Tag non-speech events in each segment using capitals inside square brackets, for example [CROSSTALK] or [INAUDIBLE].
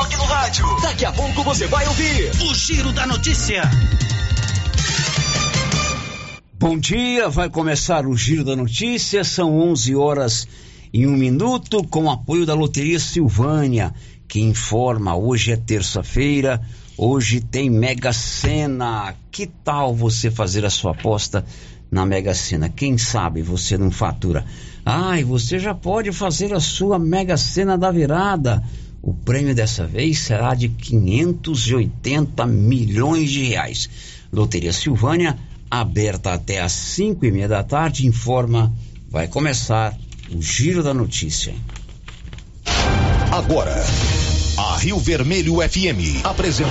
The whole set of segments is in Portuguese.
toque no rádio. Daqui a pouco você vai ouvir o Giro da Notícia. Bom dia, vai começar o Giro da Notícia, são 11 horas e um minuto, com apoio da Loteria Silvânia, que informa, hoje é terça-feira, hoje tem Mega Sena. Que tal você fazer a sua aposta na Mega Sena? Quem sabe você não fatura? Ah, e você já pode fazer a sua Mega Sena da virada. O prêmio dessa vez será de 580 milhões de reais. Loteria Silvânia, aberta até às 5 e meia da tarde, informa, vai começar o Giro da Notícia. Agora, a Rio Vermelho FM apresenta.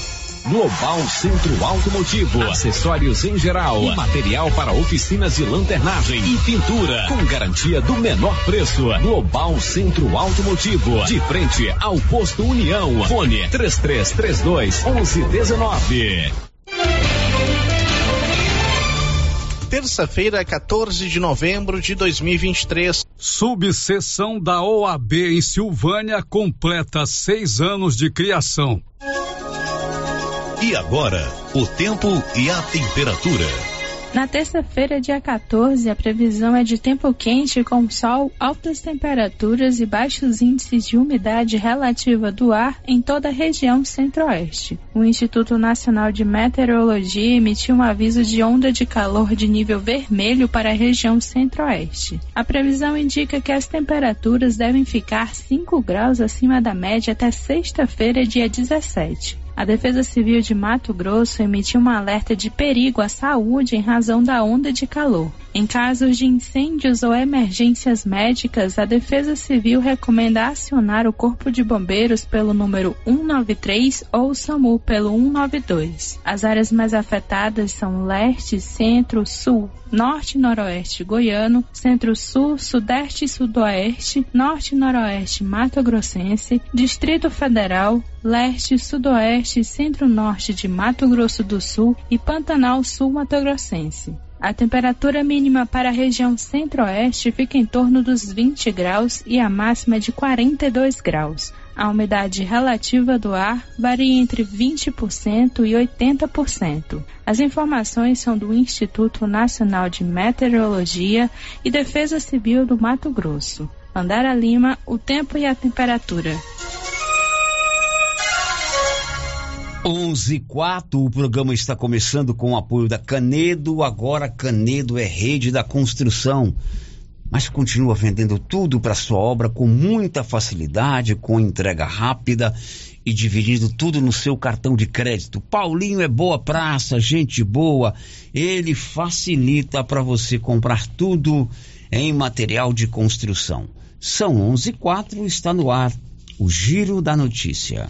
Global Centro Automotivo, acessórios em geral, e material para oficinas de lanternagem e pintura, com garantia do menor preço. Global Centro Automotivo, de frente ao posto União. Fone 3332 1119. Terça-feira, 14 de novembro de 2023. Subseção da OAB em Silvânia completa seis anos de criação. E agora, o tempo e a temperatura. Na terça-feira, dia 14, a previsão é de tempo quente com sol, altas temperaturas e baixos índices de umidade relativa do ar em toda a região centro-oeste. O Instituto Nacional de Meteorologia emitiu um aviso de onda de calor de nível vermelho para a região centro-oeste. A previsão indica que as temperaturas devem ficar 5 graus acima da média até sexta-feira, dia 17. A Defesa Civil de Mato Grosso emitiu um alerta de perigo à saúde em razão da onda de calor. Em casos de incêndios ou emergências médicas, a Defesa Civil recomenda acionar o Corpo de Bombeiros pelo número 193 ou o SAMU pelo 192. As áreas mais afetadas são leste, centro, sul, norte e noroeste goiano, centro-sul, sudeste e sudoeste, norte e noroeste mato-grossense, Distrito Federal, leste, sudoeste e centro-norte de Mato Grosso do Sul e Pantanal Sul Mato-grossense. A temperatura mínima para a região centro-oeste fica em torno dos 20 graus e a máxima de 42 graus. A umidade relativa do ar varia entre 20% e 80%. As informações são do Instituto Nacional de Meteorologia e Defesa Civil do Mato Grosso. Andara Lima, o tempo e a temperatura. 11 4 o programa está começando com o apoio da Canedo. Agora Canedo é rede da construção, mas continua vendendo tudo para sua obra com muita facilidade, com entrega rápida e dividindo tudo no seu cartão de crédito. Paulinho é boa praça, gente boa. Ele facilita para você comprar tudo em material de construção. São 11 4 está no ar o Giro da Notícia.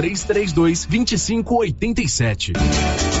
3332 2587.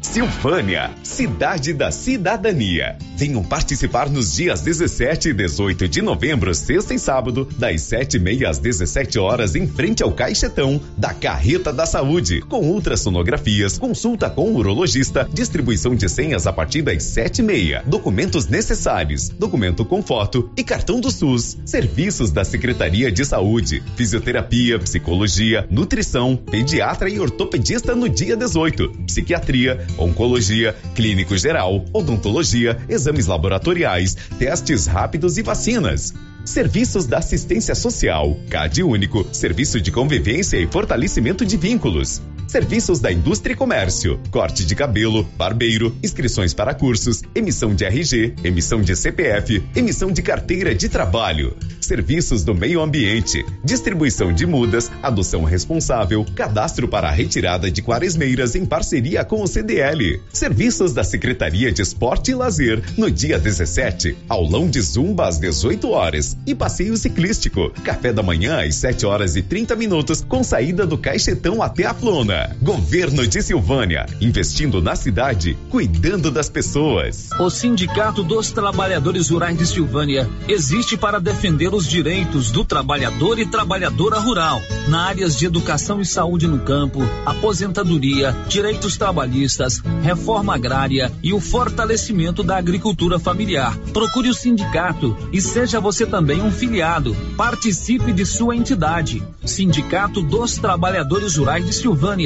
Silvânia, cidade da cidadania. Venham participar nos dias 17 e 18 de novembro, sexta e sábado, das 7 e meia às 17 horas, em frente ao Caixetão da Carreta da Saúde, com ultrassonografias, consulta com urologista, distribuição de senhas a partir das 7 e meia, documentos necessários, documento com foto e cartão do SUS, serviços da Secretaria de Saúde, fisioterapia, psicologia, nutrição, pediatra e ortopedista no dia 18, psiquiatria, oncologia, clínico geral, odontologia, exames laboratoriais, testes rápidos e vacinas. Serviços da assistência social, CAD único, serviço de convivência e fortalecimento de vínculos. Serviços da indústria e comércio, corte de cabelo, barbeiro, inscrições para cursos, emissão de RG, emissão de CPF, emissão de carteira de trabalho. Serviços do meio ambiente, distribuição de mudas, adoção responsável, cadastro para a retirada de quaresmeiras em parceria com o CDL. Serviços da Secretaria de Esporte e Lazer, no dia 17, aulão de zumba às 18 horas e passeio ciclístico. Café da manhã às 7 horas e 30 minutos, com saída do Caixetão até a Flona. Governo de Silvânia, investindo na cidade, cuidando das pessoas. O Sindicato dos Trabalhadores Rurais de Silvânia existe para defender os direitos do trabalhador e trabalhadora rural, na áreas de educação e saúde no campo, aposentadoria, direitos trabalhistas, reforma agrária e o fortalecimento da agricultura familiar. Procure o sindicato e seja você também um filiado. Participe de sua entidade. Sindicato dos Trabalhadores Rurais de Silvânia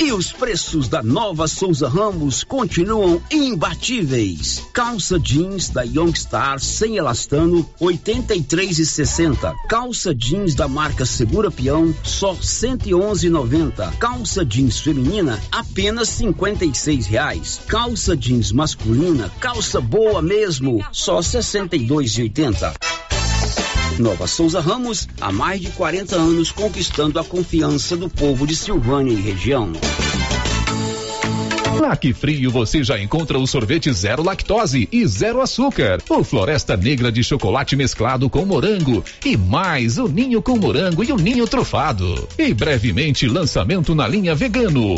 E os preços da nova Souza Ramos continuam imbatíveis. Calça jeans da Youngstar sem elastano, 83 e 60. Calça jeans da marca Segura Peão, só 111,90. Calça jeans feminina, apenas 56 reais. Calça jeans masculina, calça boa mesmo, só 62,80. Nova Souza Ramos, há mais de 40 anos conquistando a confiança do povo de Silvânia e região. Na Que Frio você já encontra o sorvete zero lactose e zero açúcar, o Floresta Negra de chocolate mesclado com morango e mais o ninho com morango e o ninho trufado. E brevemente lançamento na linha vegano.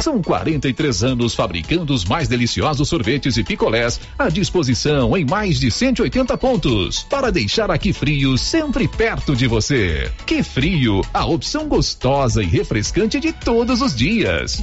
São 43 anos fabricando os mais deliciosos sorvetes e picolés à disposição em mais de 180 pontos para deixar aqui frio sempre perto de você. Que frio, a opção gostosa e refrescante de todos os dias.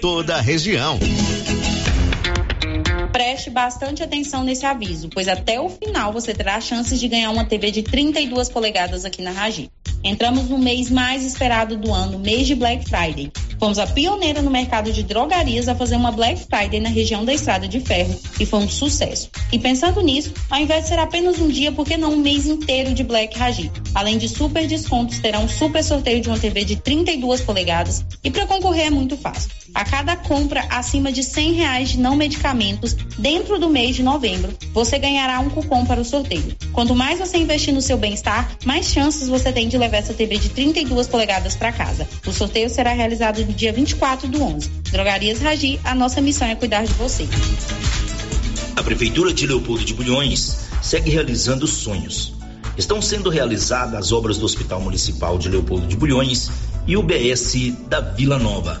toda a região. Preste bastante atenção nesse aviso, pois até o final você terá chances de ganhar uma TV de 32 polegadas aqui na Ragi. Entramos no mês mais esperado do ano, mês de Black Friday. Fomos a pioneira no mercado de drogarias a fazer uma Black Friday na região da Estrada de Ferro e foi um sucesso. E pensando nisso, ao invés de ser apenas um dia, por que não um mês inteiro de Black Ragi? Além de super descontos, terá um super sorteio de uma TV de 32 polegadas e para concorrer é muito fácil. A cada compra acima de 100 reais de não medicamentos dentro do mês de novembro, você ganhará um cupom para o sorteio. Quanto mais você investir no seu bem-estar, mais chances você tem de levar essa TV de 32 polegadas para casa. O sorteio será realizado no dia 24 do 11. Drogarias Ragi, a nossa missão é cuidar de você. A Prefeitura de Leopoldo de Bulhões segue realizando sonhos. Estão sendo realizadas as obras do Hospital Municipal de Leopoldo de Bulhões e o BS da Vila Nova.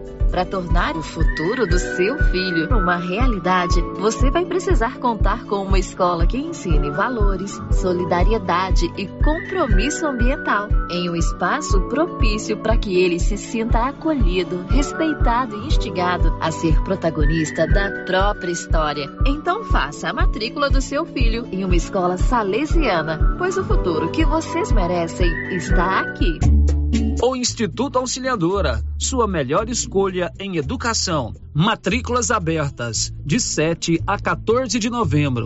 Para tornar o futuro do seu filho uma realidade, você vai precisar contar com uma escola que ensine valores, solidariedade e compromisso ambiental, em um espaço propício para que ele se sinta acolhido, respeitado e instigado a ser protagonista da própria história. Então faça a matrícula do seu filho em uma escola salesiana, pois o futuro que vocês merecem está aqui. O Instituto Auxiliadora, sua melhor escolha em educação. Matrículas abertas, de 7 a 14 de novembro.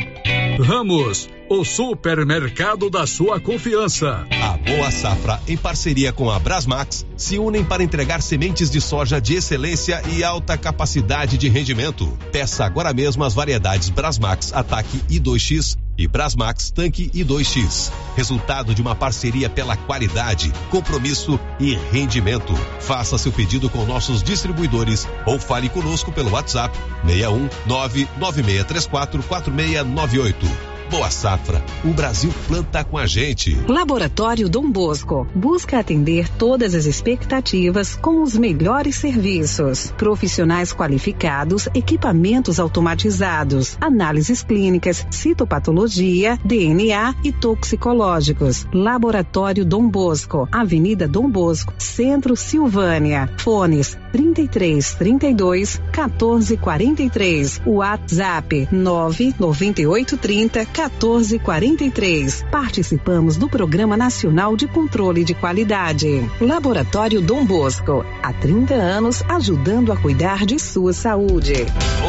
Ramos, o supermercado da sua confiança. A Boa Safra, em parceria com a Brasmax, se unem para entregar sementes de soja de excelência e alta capacidade de rendimento. Peça agora mesmo as variedades Brasmax Ataque I2X e Brasmax Tanque I2X. Resultado de uma parceria pela qualidade, compromisso e rendimento. Faça seu pedido com nossos distribuidores ou fale conosco pelo WhatsApp 61 99634 4698. Boa Safra, o Brasil planta com a gente. Laboratório Dom Bosco busca atender todas as expectativas com os melhores serviços. Profissionais qualificados, equipamentos automatizados, análises clínicas, citopatologia, DNA e toxicológicos. Laboratório Dom Bosco, Avenida Dom Bosco, Centro Silvânia. Fones 33 32 14 43. WhatsApp 998 30 1443. Participamos do Programa Nacional de Controle de Qualidade. Laboratório Dom Bosco. Há 30 anos ajudando a cuidar de sua saúde.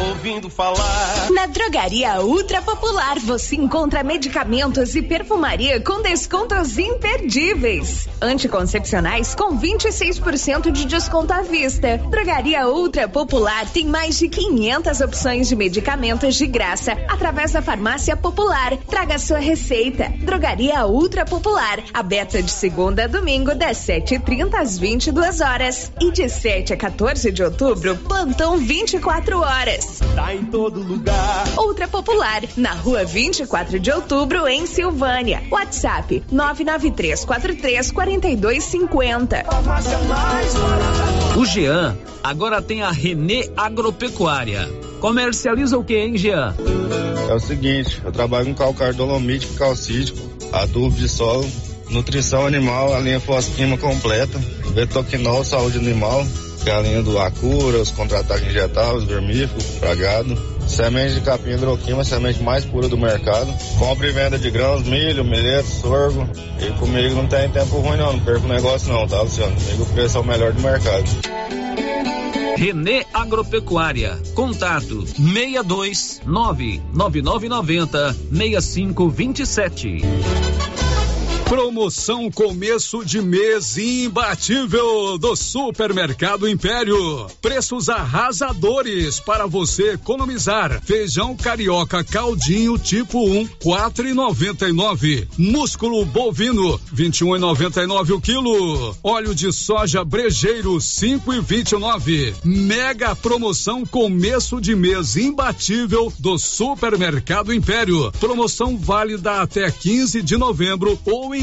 Ouvindo falar. Na Drogaria Ultra Popular você encontra medicamentos e perfumaria com descontos imperdíveis. Anticoncepcionais com 26% de desconto à vista. Drogaria Ultra Popular tem mais de 500 opções de medicamentos de graça através da farmácia popular Popular. Traga sua receita. Drogaria Ultra Popular. Aberta de segunda a domingo, das 7h30 às 22 horas. E de 7 a 14 de outubro, plantão 24 horas. Tá em todo lugar. Ultra Popular, na rua 24 de outubro, em Silvânia. WhatsApp 99343 4250. O Jean agora tem a Renê Agropecuária. Comercializa o que, hein, Jean? É o seguinte, eu trabalho com calcário dolomítico, calcítico, adubo de solo, nutrição animal, a linha fosquima completa, betoquinol, saúde animal, que é a linha do Acura, os contra-ataques injetáveis, vermífugo, pragado, semente de capim hidroquima, semente mais pura do mercado, compra e venda de grãos, milho, milheto, sorgo, e comigo não tem tempo ruim não, não perco negócio não, tá Luciano? Comigo o preço é o melhor do mercado. Renê Agropecuária. Contato 62 99990 6527. Promoção começo de mês imbatível do Supermercado Império. Preços arrasadores para você economizar. Feijão carioca caldinho tipo 1, quatro e noventa e nove. Músculo bovino, vinte e um noventa nove o quilo. Óleo de soja brejeiro, cinco e vinte e nove. Mega promoção começo de mês imbatível do Supermercado Império. Promoção válida até 15 de novembro ou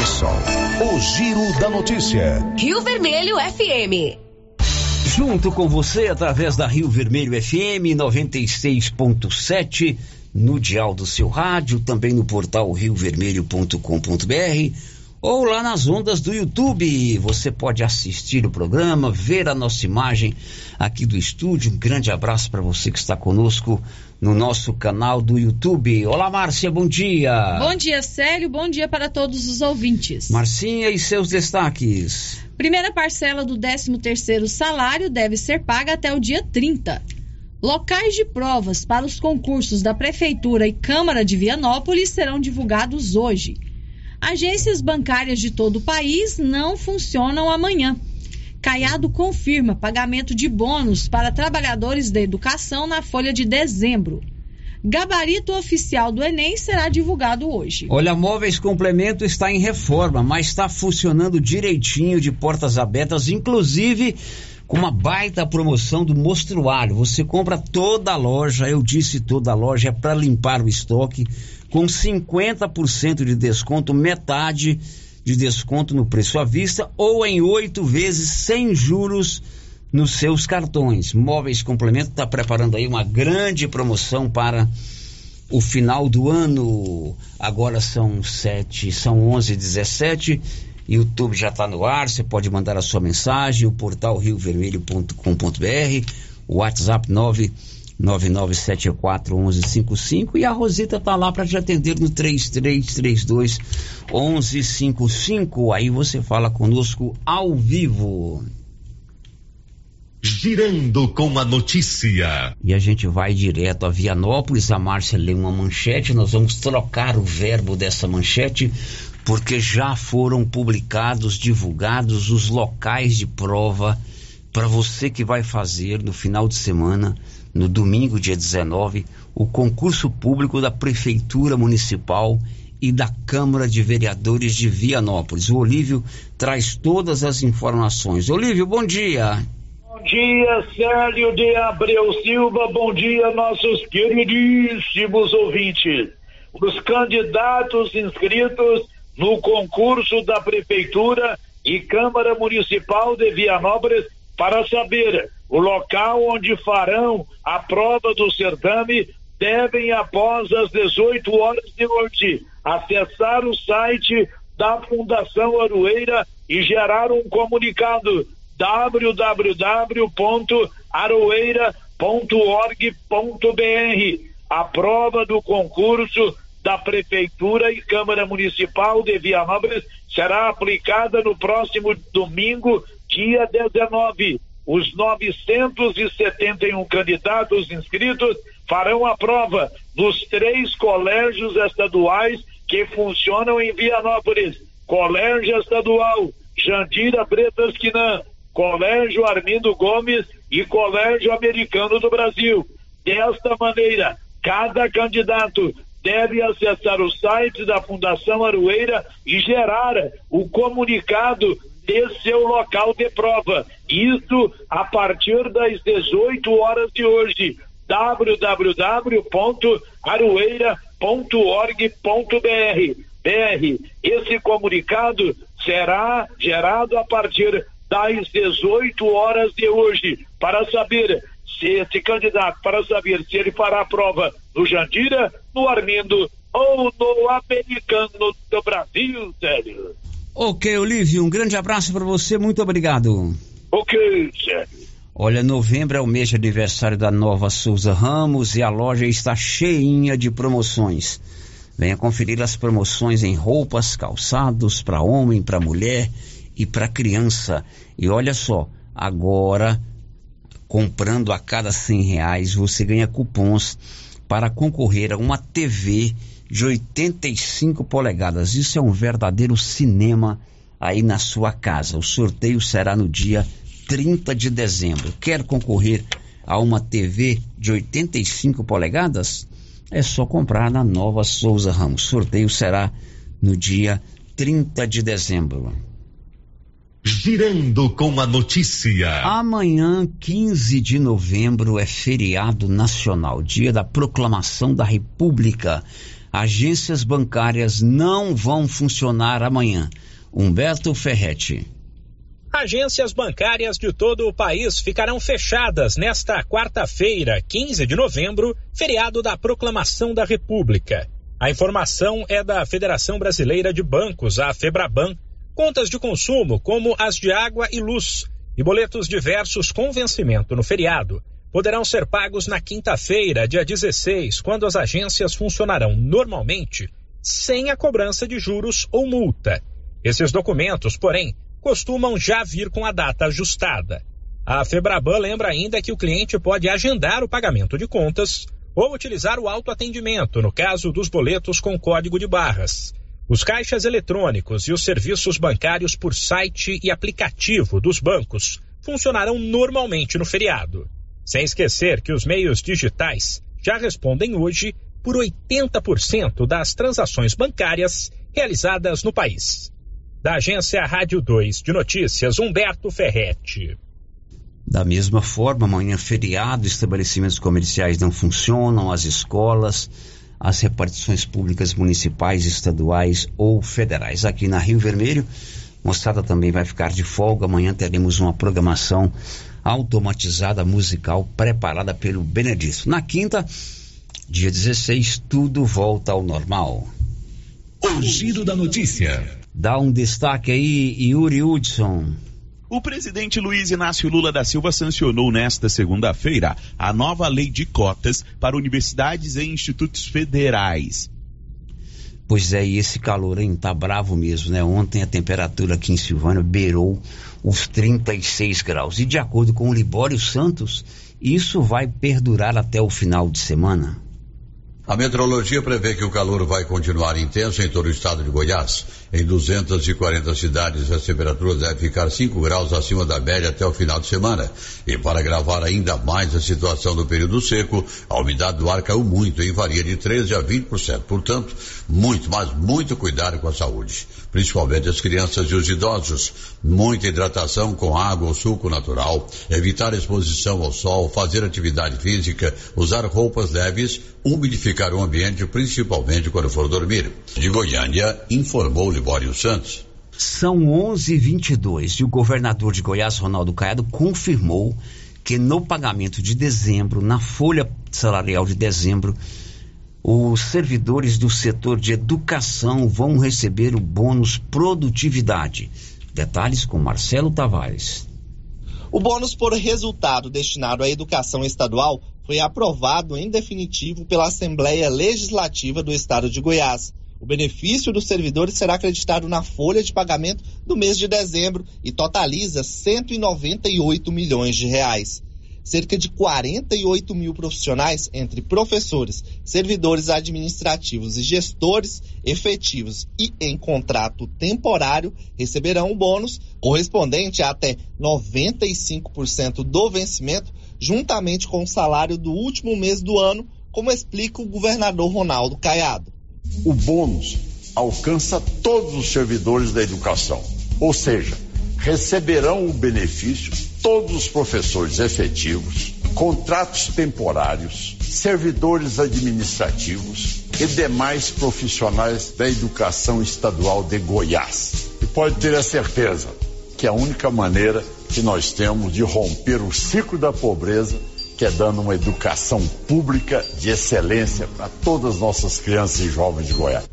Cressol, o giro da notícia. Rio Vermelho FM. Junto com você através da Rio Vermelho FM 96.7 no dial do seu rádio, também no portal riovermelho.com.br ou lá nas ondas do YouTube. Você pode assistir o programa, ver a nossa imagem aqui do estúdio. Um grande abraço para você que está conosco no nosso canal do YouTube. Olá, Márcia, bom dia. Bom dia, Célio. Bom dia para todos os ouvintes. Marcinha e seus destaques. Primeira parcela do 13º salário deve ser paga até o dia 30. Locais de provas para os concursos da Prefeitura e Câmara de Vianópolis serão divulgados hoje. Agências bancárias de todo o país não funcionam amanhã. Caiado confirma pagamento de bônus para trabalhadores da educação na folha de dezembro. Gabarito oficial do Enem será divulgado hoje. Olha, Móveis Complemento está em reforma, mas está funcionando direitinho, de portas abertas, inclusive com uma baita promoção do mostruário. Você compra toda a loja, eu disse toda a loja, é para limpar o estoque, com 50% de desconto, metade de desconto no preço à vista ou em oito vezes sem juros nos seus cartões. Móveis Complemento está preparando aí uma grande promoção para o final do ano. Agora são sete, são onze, dezessete. YouTube já está no ar, você pode mandar a sua mensagem, o portal riovermelho.com.br, o WhatsApp 999741155 e a Rosita está lá para te atender no 3332 1155. Aí você fala conosco ao vivo. Girando com a notícia. E a gente vai direto a Vianópolis. A Márcia lê uma manchete. Nós vamos trocar o verbo dessa manchete, porque já foram publicados, divulgados os locais de prova para você que vai fazer no final de semana, no domingo, dia 19, o concurso público da Prefeitura Municipal e da Câmara de Vereadores de Vianópolis. O Olívio traz todas as informações. Olívio, bom dia. Bom dia, Célio de Abreu Silva. Bom dia, nossos queridíssimos ouvintes. Os candidatos inscritos no concurso da Prefeitura e Câmara Municipal de Vianópolis para saber o local onde farão a prova do certame devem, após as 18 horas de hoje, acessar o site da Fundação Aroeira e gerar um comunicado www.aroeira.org.br. A prova do concurso da Prefeitura e Câmara Municipal de Vianópolis será aplicada no próximo domingo, dia 19. Os 971 candidatos inscritos farão a prova nos três colégios estaduais que funcionam em Vianópolis: Colégio Estadual Jandira Bretas Quinan, Colégio Armindo Gomes e Colégio Americano do Brasil. Desta maneira, cada candidato deve acessar o site da Fundação Aroeira e gerar o comunicado de seu local de prova. Isso a partir das 18 horas de hoje. www.aroeira.org.br BR. Esse comunicado será gerado a partir das 18 horas de hoje para saber se esse candidato, para saber se ele fará a prova no Jandira, no Armindo ou no Americano do Brasil, sério. Ok, Olívio, um grande abraço para você, muito obrigado. Ok, sério. Olha, novembro é o mês de aniversário da Nova Souza Ramos e a loja está cheinha de promoções. Venha conferir as promoções em roupas, calçados para homem, para mulher e para criança. E olha só, agora comprando a cada cem reais você ganha cupons para concorrer a uma TV de 85 polegadas. Isso é um verdadeiro cinema aí na sua casa. O sorteio será no dia 30 de dezembro. Quer concorrer a uma TV de 85 polegadas? É só comprar na Nova Souza Ramos. O sorteio será no dia 30 de dezembro. Girando com a notícia. Amanhã, 15 de novembro, é feriado nacional, dia da proclamação da República. Agências bancárias não vão funcionar amanhã. Humberto Ferretti. Agências bancárias de todo o país ficarão fechadas nesta quarta-feira, 15 de novembro, feriado da Proclamação da República. A informação é da Federação Brasileira de Bancos, a FEBRABAN. Contas de consumo, como as de água e luz, e boletos diversos com vencimento no feriado, poderão ser pagos na quinta-feira, dia 16, quando as agências funcionarão normalmente, sem a cobrança de juros ou multa. Esses documentos, porém, costumam já vir com a data ajustada. A Febraban lembra ainda que o cliente pode agendar o pagamento de contas ou utilizar o autoatendimento no caso dos boletos com código de barras. Os caixas eletrônicos e os serviços bancários por site e aplicativo dos bancos funcionarão normalmente no feriado. Sem esquecer que os meios digitais já respondem hoje por 80% das transações bancárias realizadas no país. Da agência Rádio 2 de Notícias, Humberto Ferretti. Da mesma forma, amanhã feriado, estabelecimentos comerciais não funcionam, as escolas, as repartições públicas municipais, estaduais ou federais. Aqui na Rio Vermelho, moçada também vai ficar de folga. Amanhã teremos uma programação automatizada musical preparada pelo Benedito. Na quinta, dia 16, tudo volta ao normal. O giro da notícia. Dá um destaque aí, Yuri Hudson. O presidente Luiz Inácio Lula da Silva sancionou nesta segunda-feira a nova lei de cotas para universidades e institutos federais. Pois é, e esse calor, hein? Tá bravo mesmo, né? Ontem a temperatura aqui em Silvânia beirou os 36 graus. E de acordo com o Libório Santos, isso vai perdurar até o final de semana. A meteorologia prevê que o calor vai continuar intenso em todo o estado de Goiás. Em 240 cidades, as temperaturas devem ficar 5 graus acima da média até o final de semana. E para agravar ainda mais a situação do período seco, a umidade do ar caiu muito e varia de 13 a 20%. Portanto, muito, mas muito cuidado com a saúde. Principalmente as crianças e os idosos. Muita hidratação com água ou suco natural, evitar exposição ao sol, fazer atividade física, usar roupas leves, umidificar o ambiente, principalmente quando for dormir. De Goiânia, informou Libório Santos. São 11:22 e o governador de Goiás, Ronaldo Caiado, confirmou que no pagamento de dezembro, na folha salarial de dezembro, os servidores do setor de educação vão receber o bônus produtividade. Detalhes com Marcelo Tavares. O bônus por resultado destinado à educação estadual foi aprovado em definitivo pela Assembleia Legislativa do Estado de Goiás. O benefício dos servidores será acreditado na folha de pagamento do mês de dezembro e totaliza 198 milhões de reais. Cerca de 48 mil profissionais, entre professores, servidores administrativos e gestores efetivos e em contrato temporário, receberão o bônus correspondente a até 95% do vencimento, juntamente com o salário do último mês do ano, como explica o governador Ronaldo Caiado o bônus alcança todos os servidores da educação, ou seja, receberão o benefício todos os professores efetivos, contratos temporários, servidores administrativos e demais profissionais da educação estadual de Goiás. E pode ter a certeza que é a única maneira que nós temos de romper o ciclo da pobreza que é dando uma educação pública de excelência para todas as nossas crianças e jovens de Goiás.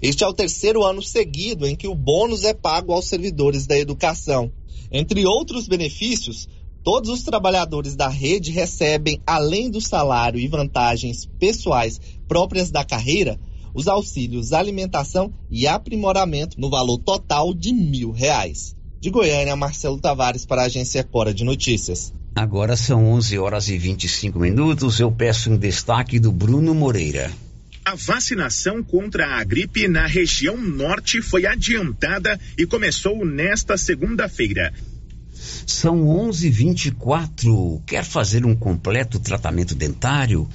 Este é o terceiro ano seguido em que o bônus é pago aos servidores da educação. Entre outros benefícios, todos os trabalhadores da rede recebem, além do salário e vantagens pessoais próprias da carreira, os auxílios alimentação e aprimoramento no valor total de mil reais. De Goiânia, Marcelo Tavares para a Agência Cora de Notícias. Agora são 11 horas e 25 minutos. Eu peço um destaque do Bruno Moreira. A vacinação contra a gripe na região norte foi adiantada e começou nesta segunda-feira. São 11:24. Quer fazer um completo tratamento dentário?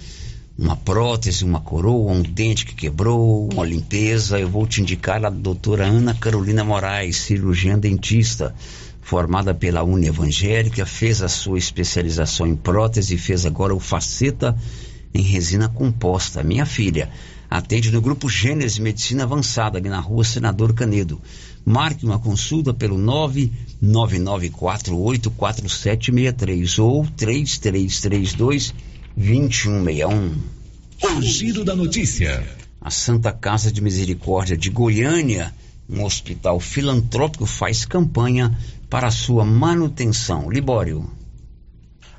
Uma prótese, uma coroa, um dente que quebrou, uma limpeza, eu vou te indicar a doutora Ana Carolina Moraes, cirurgiã dentista, formada pela Uni Evangélica, fez a sua especialização em prótese e fez agora o faceta em resina composta. Minha filha atende no grupo Gênesis Medicina Avançada, ali na rua Senador Canedo. Marque uma consulta pelo 999484763 ou 3332 2161. O Giro da Notícia. A Santa Casa de Misericórdia de Goiânia, um hospital filantrópico, faz campanha para a sua manutenção. Libório.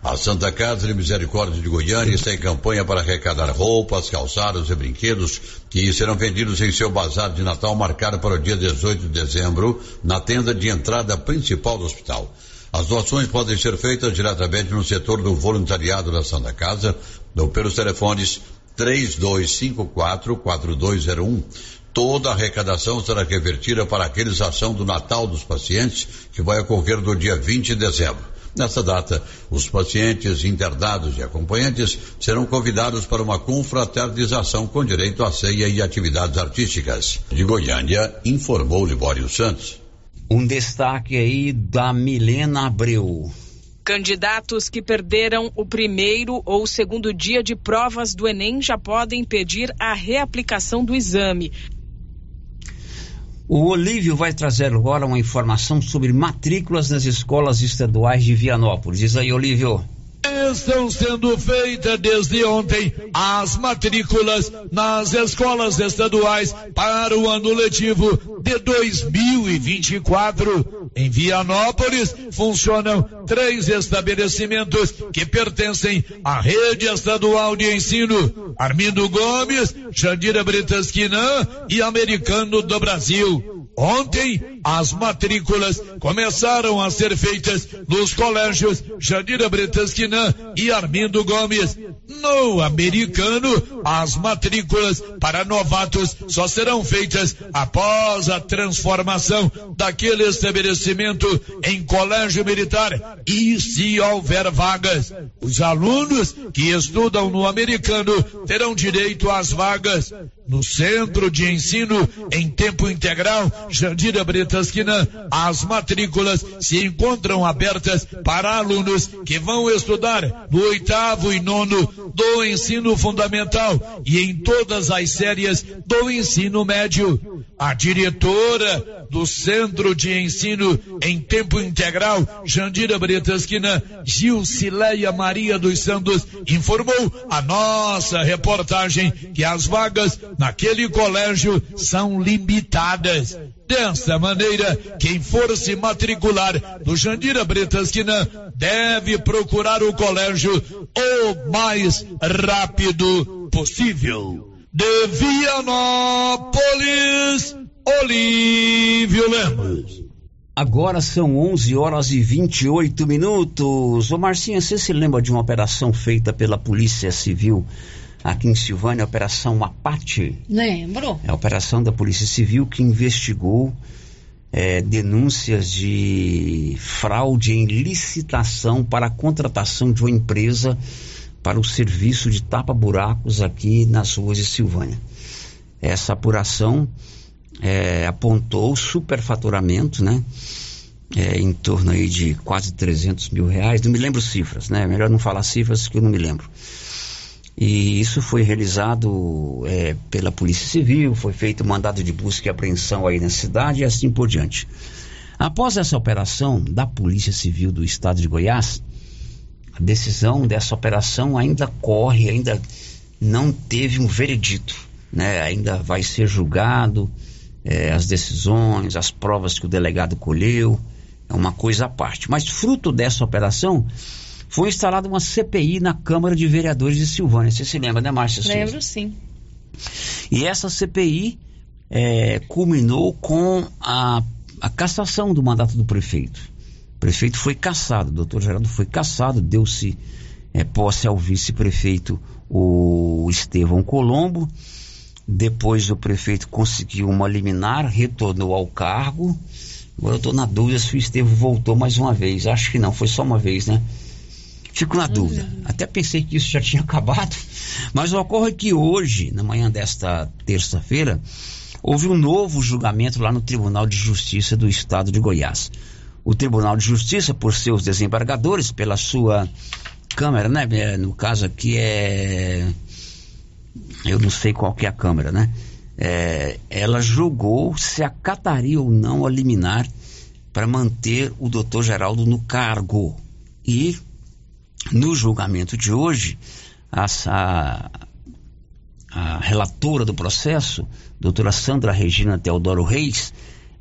A Santa Casa de Misericórdia de Goiânia está em campanha para arrecadar roupas, calçados e brinquedos que serão vendidos em seu bazar de Natal marcado para o dia 18 de dezembro na tenda de entrada principal do hospital. As doações podem ser feitas diretamente no setor do voluntariado da Santa Casa ou pelos telefones 3254-4201. Toda a arrecadação será revertida para a realização do Natal dos pacientes, que vai ocorrer no dia 20 de dezembro. Nessa data, os pacientes internados e acompanhantes serão convidados para uma confraternização com direito à ceia e atividades artísticas. De Goiânia, informou Libório Santos. Um destaque aí da Milena Abreu. Candidatos que perderam o primeiro ou segundo dia de provas do Enem já podem pedir a reaplicação do exame. O Olívio vai trazer agora uma informação sobre matrículas nas escolas estaduais de Vianópolis. Diz aí, Olívio. Estão sendo feitas desde ontem as matrículas nas escolas estaduais para o ano letivo de 2024. Em Vianópolis funcionam três estabelecimentos que pertencem à rede estadual de ensino: Armindo Gomes, Jandira Bretas Quinã e Americano do Brasil. Ontem, as matrículas começaram a ser feitas nos colégios Jandira Bretasquinã e Armindo Gomes. No americano, as matrículas para novatos só serão feitas após a transformação daquele estabelecimento em colégio militar e se houver vagas. Os alunos que estudam no americano terão direito às vagas. No centro de ensino em tempo integral, Jandira Bretasquina, as matrículas se encontram abertas para alunos que vão estudar no oitavo e nono do ensino fundamental e em todas as séries do ensino médio. A diretora do Centro de Ensino em Tempo Integral, Jandira Bretasquina, Gilcileia Maria dos Santos, informou a nossa reportagem que as vagas naquele colégio são limitadas. Dessa maneira, quem for se matricular no Jandira Bretasquina deve procurar o colégio o mais rápido possível. De Vianópolis, Olívio Lemos. Agora são 11 horas e 28 minutos. Ô Marcinha, você se lembra de uma operação feita pela Polícia Civil aqui em Silvânia, a Operação Apate? Lembro. É a operação da Polícia Civil que investigou é, denúncias de fraude em licitação para a contratação de uma empresa para o serviço de tapa-buracos aqui nas ruas de Silvânia. Essa apuração é, apontou superfaturamento, né? É, em torno aí de quase 300 mil reais, não me lembro cifras, né? Melhor não falar cifras que eu não me lembro. E isso foi realizado é, pela Polícia Civil, foi feito mandado de busca e apreensão aí na cidade e assim por diante. Após essa operação da Polícia Civil do Estado de Goiás, a decisão dessa operação ainda corre, ainda não teve um veredito, né? Ainda vai ser julgado é, as decisões, as provas que o delegado colheu, é uma coisa à parte. Mas fruto dessa operação foi instalada uma CPI na Câmara de Vereadores de Silvânia. Você se lembra, né, Márcia? Lembro, sim. E essa CPI é, culminou com a, a cassação do mandato do prefeito. O prefeito foi cassado, o doutor Geraldo foi cassado, deu-se é, posse ao vice-prefeito, o Estevão Colombo. Depois o prefeito conseguiu uma liminar, retornou ao cargo. Agora eu estou na dúvida se o Estevão voltou mais uma vez. Acho que não, foi só uma vez, né? Fico na dúvida. Até pensei que isso já tinha [LAUGHS] acabado, mas ocorre que hoje, na manhã desta terça-feira, houve um novo julgamento lá no Tribunal de Justiça do Estado de Goiás. O Tribunal de Justiça, por seus desembargadores, pela sua Câmara, né? É, no caso aqui é. Eu não sei qual que é a Câmara, né? É, ela julgou se acataria ou não a liminar para manter o doutor Geraldo no cargo. E no julgamento de hoje, a, a, a relatora do processo, doutora Sandra Regina Teodoro Reis,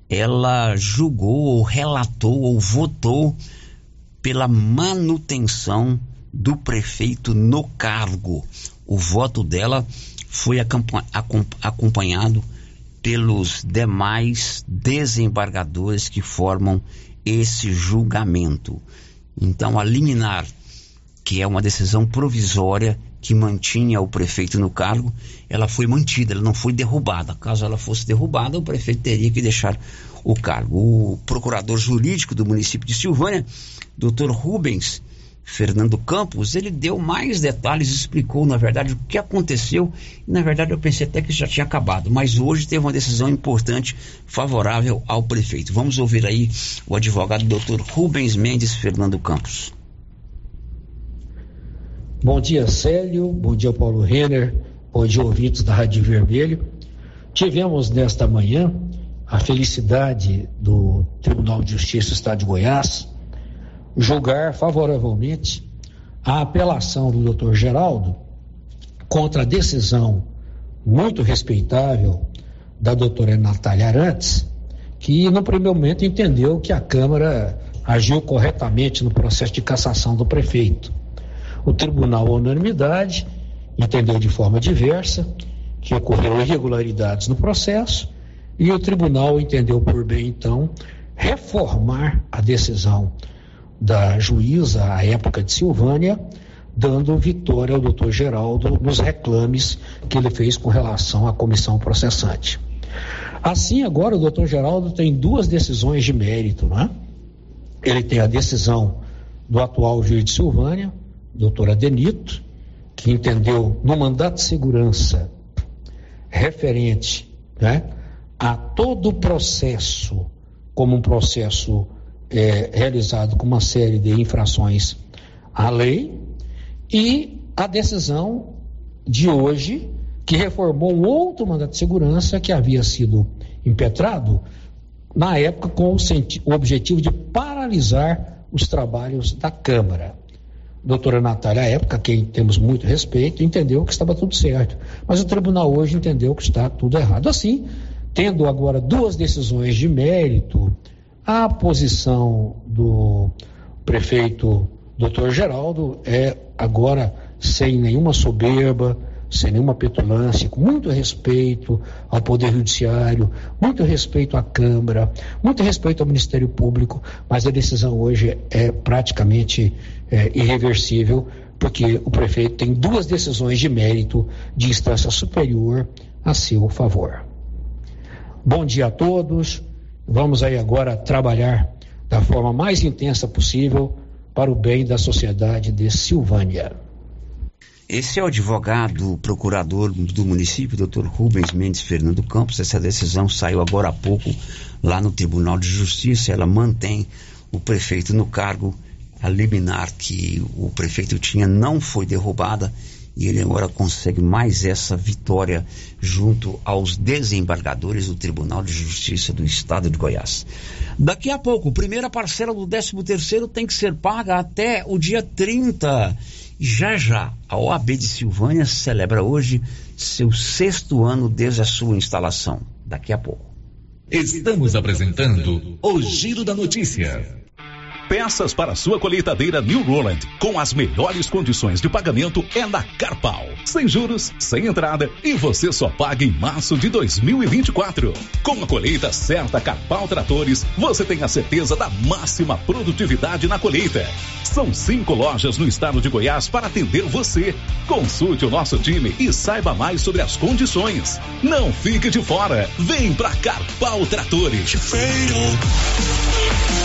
ela julgou ou relatou ou votou pela manutenção do prefeito no cargo. O voto dela foi acompanhado pelos demais desembargadores que formam esse julgamento. Então, a liminar, que é uma decisão provisória que mantinha o prefeito no cargo, ela foi mantida, ela não foi derrubada. Caso ela fosse derrubada, o prefeito teria que deixar o cargo. O procurador jurídico do município de Silvânia, doutor Rubens, Fernando Campos, ele deu mais detalhes, explicou, na verdade, o que aconteceu. E, na verdade, eu pensei até que já tinha acabado. Mas hoje teve uma decisão importante, favorável ao prefeito. Vamos ouvir aí o advogado doutor Rubens Mendes Fernando Campos. Bom dia, Célio. Bom dia, Paulo Renner. Bom dia, ouvintes da Rádio Vermelho. Tivemos nesta manhã a felicidade do Tribunal de Justiça do Estado de Goiás julgar favoravelmente a apelação do Dr. Geraldo contra a decisão muito respeitável da doutora Natália Arantes, que no primeiro momento entendeu que a Câmara agiu corretamente no processo de cassação do prefeito. O tribunal, unanimidade, entendeu de forma diversa que ocorreram irregularidades no processo e o tribunal entendeu por bem, então, reformar a decisão da juíza à época de Silvânia, dando vitória ao doutor Geraldo nos reclames que ele fez com relação à comissão processante. Assim, agora o doutor Geraldo tem duas decisões de mérito, não é? Ele tem a decisão do atual juiz de Silvânia, doutor Adenito, que entendeu no mandato de segurança referente né, a todo o processo como um processo é, realizado com uma série de infrações à lei e a decisão de hoje que reformou um outro mandato de segurança que havia sido impetrado na época com o, objetivo de paralisar os trabalhos da Câmara. Doutora Natália, à época, quem temos muito respeito, entendeu que estava tudo certo. Mas o tribunal hoje entendeu que está tudo errado. Assim, tendo agora duas decisões de mérito, a posição do prefeito Dr. Geraldo é agora sem nenhuma soberba, sem nenhuma petulância, com muito respeito ao Poder Judiciário, muito respeito à Câmara, muito respeito ao Ministério Público, mas a decisão hoje é praticamente é, irreversível, porque o prefeito tem duas decisões de mérito de instância superior a seu favor. Bom dia a todos. Vamos aí agora trabalhar da forma mais intensa possível para o bem da sociedade de Silvânia. Esse é o advogado procurador do município, doutor Rubens Mendes Fernando Campos. Essa decisão saiu agora há pouco lá no Tribunal de Justiça. Ela mantém o prefeito no cargo. A liminar que o prefeito tinha não foi derrubada e ele agora consegue mais essa vitória junto aos desembargadores do Tribunal de Justiça do Estado de Goiás. Daqui a pouco, primeira parcela do 13 terceiro tem que ser paga até o dia 30. Já já, a OAB de Silvânia celebra hoje seu sexto ano desde a sua instalação. Daqui a pouco. Estamos apresentando o Giro da Notícia. Peças para sua colheitadeira New Roland, com as melhores condições de pagamento é na Carpal. Sem juros, sem entrada e você só paga em março de 2024. Com a colheita certa Carpal Tratores, você tem a certeza da máxima produtividade na colheita. São cinco lojas no estado de Goiás para atender você. Consulte o nosso time e saiba mais sobre as condições. Não fique de fora. Vem pra Carpal Tratores.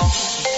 Thank you.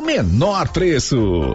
menor preço.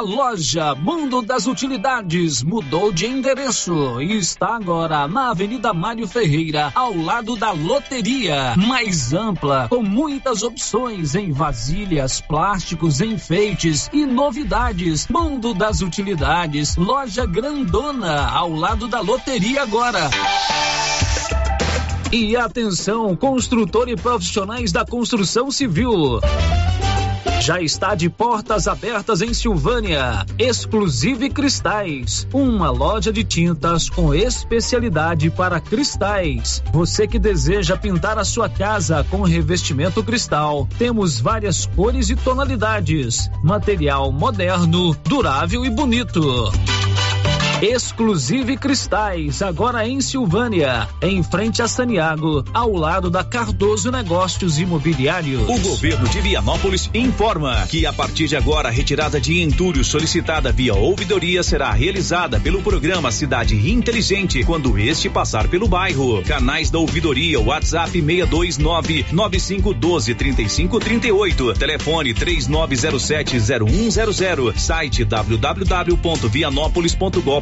Loja Mundo das Utilidades mudou de endereço e está agora na Avenida Mário Ferreira, ao lado da loteria. Mais ampla, com muitas opções em vasilhas, plásticos, enfeites e novidades. Mundo das Utilidades, loja grandona, ao lado da loteria agora. E atenção, construtor e profissionais da construção civil. Já está de portas abertas em Silvânia. Exclusive Cristais, uma loja de tintas com especialidade para cristais. Você que deseja pintar a sua casa com revestimento cristal, temos várias cores e tonalidades. Material moderno, durável e bonito. Exclusive Cristais, agora em Silvânia, em frente a Saniago, ao lado da Cardoso Negócios Imobiliários. O governo de Vianópolis informa que a partir de agora a retirada de entulho solicitada via ouvidoria será realizada pelo programa Cidade Inteligente quando este passar pelo bairro. Canais da ouvidoria WhatsApp 629 9512 3538, telefone 39070100, site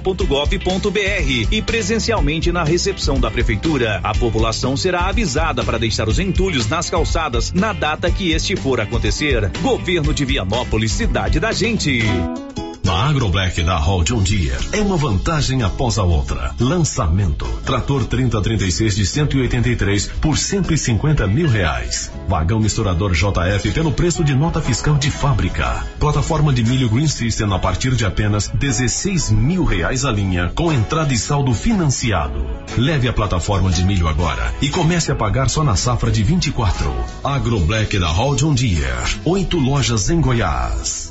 www.vianópolis.gov.br e presencialmente na recepção da prefeitura. A população será avisada para deixar os entulhos nas calçadas na data que este for acontecer. Governo de Vianópolis, cidade da gente. Na AgroBlack da Hall John Deere é uma vantagem após a outra. Lançamento: trator 3036 de 183 por 150 mil reais. Vagão misturador JF pelo preço de nota fiscal de fábrica. Plataforma de milho Green System a partir de apenas 16 mil reais a linha com entrada e saldo financiado. Leve a plataforma de milho agora e comece a pagar só na safra de 24. AgroBlack da Hall John Deere. Oito lojas em Goiás.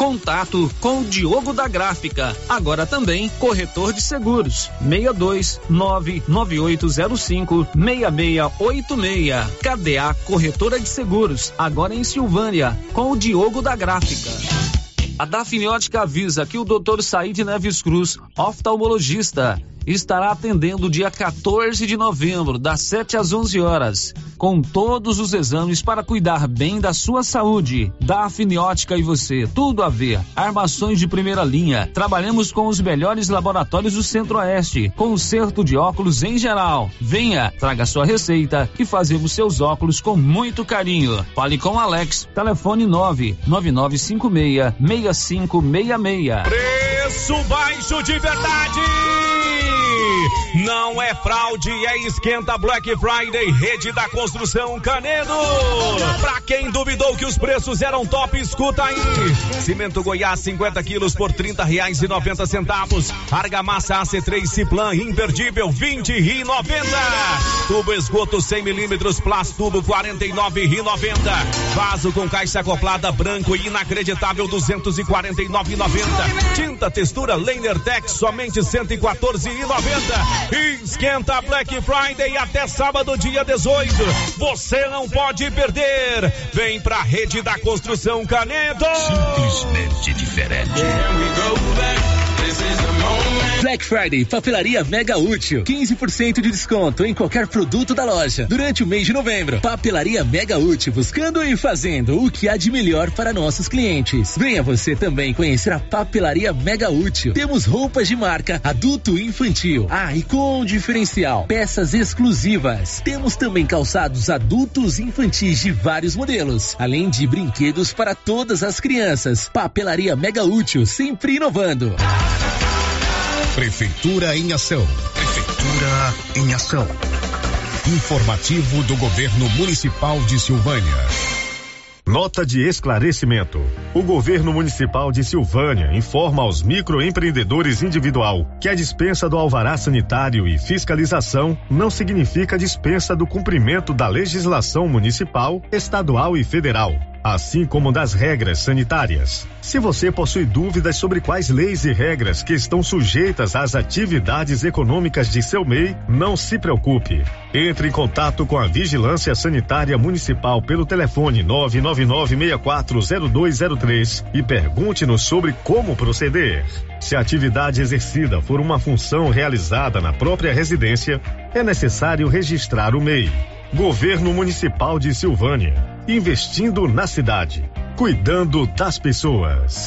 Contato com o Diogo da Gráfica, agora também corretor de seguros. 62 99805 6686. KDA Corretora de Seguros, agora em Silvânia, com o Diogo da Gráfica. A Dafniótica avisa que o Dr. Said Neves Cruz, oftalmologista, estará atendendo dia 14 de novembro, das 7 às 11 horas, com todos os exames para cuidar bem da sua saúde. Da Afiniótica e você, tudo a ver. Armações de primeira linha. Trabalhamos com os melhores laboratórios do Centro-Oeste. Conserto de óculos em geral. Venha, traga sua receita que fazemos seus óculos com muito carinho. Fale com Alex. Telefone 99956 6566. Preço baixo de verdade! Não é fraude, é esquenta Black Friday, rede da construção Canedo. Pra quem duvidou que os preços eram top, escuta aí. Cimento Goiás 50 quilos por 30 reais e 90 centavos. Argamassa AC3 Ciplan imperdível 20 e 90. Tubo esgoto 100 milímetros Plastubo 49 e 90. Vaso com caixa acoplada branco e inacreditável 249 e 90. Tinta textura Leiner Tech somente 114 e 90. Esquenta Black Friday até sábado, dia 18. Você não pode perder. Vem pra rede da construção Canedo. Simplesmente diferente. Black Friday, papelaria mega útil. 15% de desconto em qualquer produto da loja. Durante o mês de novembro. Papelaria mega útil, buscando e fazendo o que há de melhor para nossos clientes. Venha você também conhecer a papelaria mega útil. Temos roupas de marca, adulto e infantil. Ah, e com diferencial, peças exclusivas. Temos também calçados adultos e infantis de vários modelos. Além de brinquedos para todas as crianças. Papelaria mega útil, sempre inovando. Prefeitura em ação. Prefeitura em ação. Informativo do Governo Municipal de Silvânia. Nota de esclarecimento. O governo municipal de Silvânia informa aos microempreendedores individual que a dispensa do alvará sanitário e fiscalização não significa dispensa do cumprimento da legislação municipal, estadual e federal assim como das regras sanitárias. Se você possui dúvidas sobre quais leis e regras que estão sujeitas às atividades econômicas de seu MEI, não se preocupe. Entre em contato com a Vigilância Sanitária Municipal pelo telefone 999640203 e pergunte-nos sobre como proceder. Se a atividade exercida for uma função realizada na própria residência, é necessário registrar o MEI. Governo Municipal de Silvânia. Investindo na cidade. Cuidando das pessoas.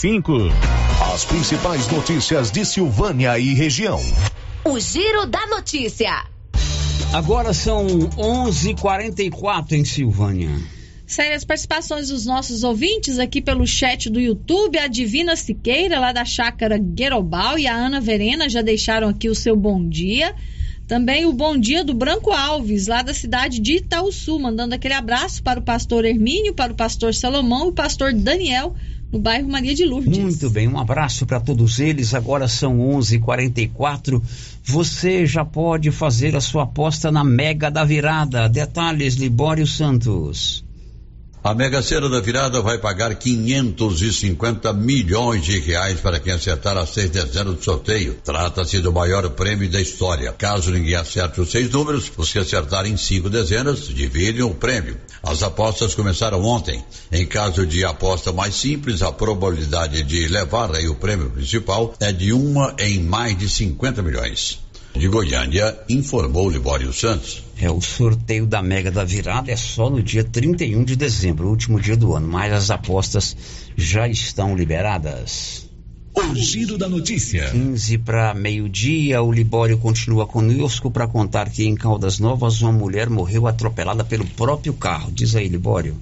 As principais notícias de Silvânia e região. O Giro da Notícia. Agora são 11:44 em Silvânia. Sério, as participações dos nossos ouvintes aqui pelo chat do YouTube, a Divina Siqueira, lá da chácara Guerobal, e a Ana Verena já deixaram aqui o seu bom dia. Também o bom dia do Branco Alves, lá da cidade de Itaúsu, mandando aquele abraço para o pastor Hermínio, para o pastor Salomão e o pastor Daniel, no bairro Maria de Lourdes. Muito bem, um abraço para todos eles. Agora são 11:44. Você já pode fazer a sua aposta na Mega da Virada. Detalhes, Libório Santos. A Mega Sena da Virada vai pagar 550 milhões de reais para quem acertar as seis dezenas do sorteio. Trata-se do maior prêmio da história. Caso ninguém acerte os seis números, os que acertarem cinco dezenas dividem o prêmio. As apostas começaram ontem. Em caso de aposta mais simples, a probabilidade de levar aí o prêmio principal é de uma em mais de 50 milhões. De Goiânia, informou Libório Santos. É, o sorteio da Mega da Virada é só no dia 31 de dezembro, último dia do ano, mas as apostas já estão liberadas. O giro da notícia. 15 para meio-dia, o Libório continua conosco para contar que em Caldas Novas uma mulher morreu atropelada pelo próprio carro. Diz aí, Libório.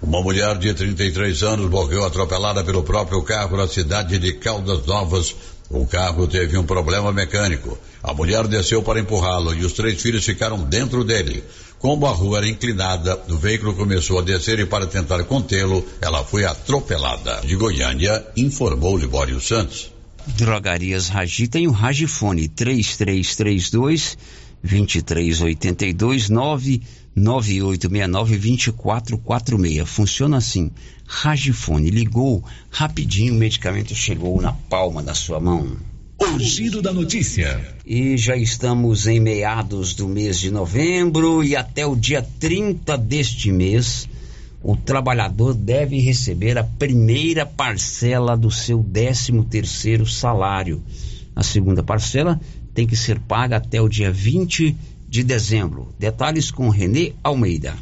Uma mulher de 33 anos morreu atropelada pelo próprio carro na cidade de Caldas Novas. O carro teve um problema mecânico. A mulher desceu para empurrá-lo e os três filhos ficaram dentro dele. Como a rua era inclinada, o veículo começou a descer e para tentar contê-lo, ela foi atropelada. De Goiânia, informou Libório Santos. Drogarias Ragi tem o Ragifone 3332 2382 99869 2446. Funciona assim. Ragifone ligou, rapidinho o medicamento chegou na palma da sua mão. O giro da notícia. E já estamos em meados do mês de novembro e até o dia 30 deste mês, o trabalhador deve receber a primeira parcela do seu 13 terceiro salário. A segunda parcela tem que ser paga até o dia 20 de dezembro. Detalhes com Renê Almeida.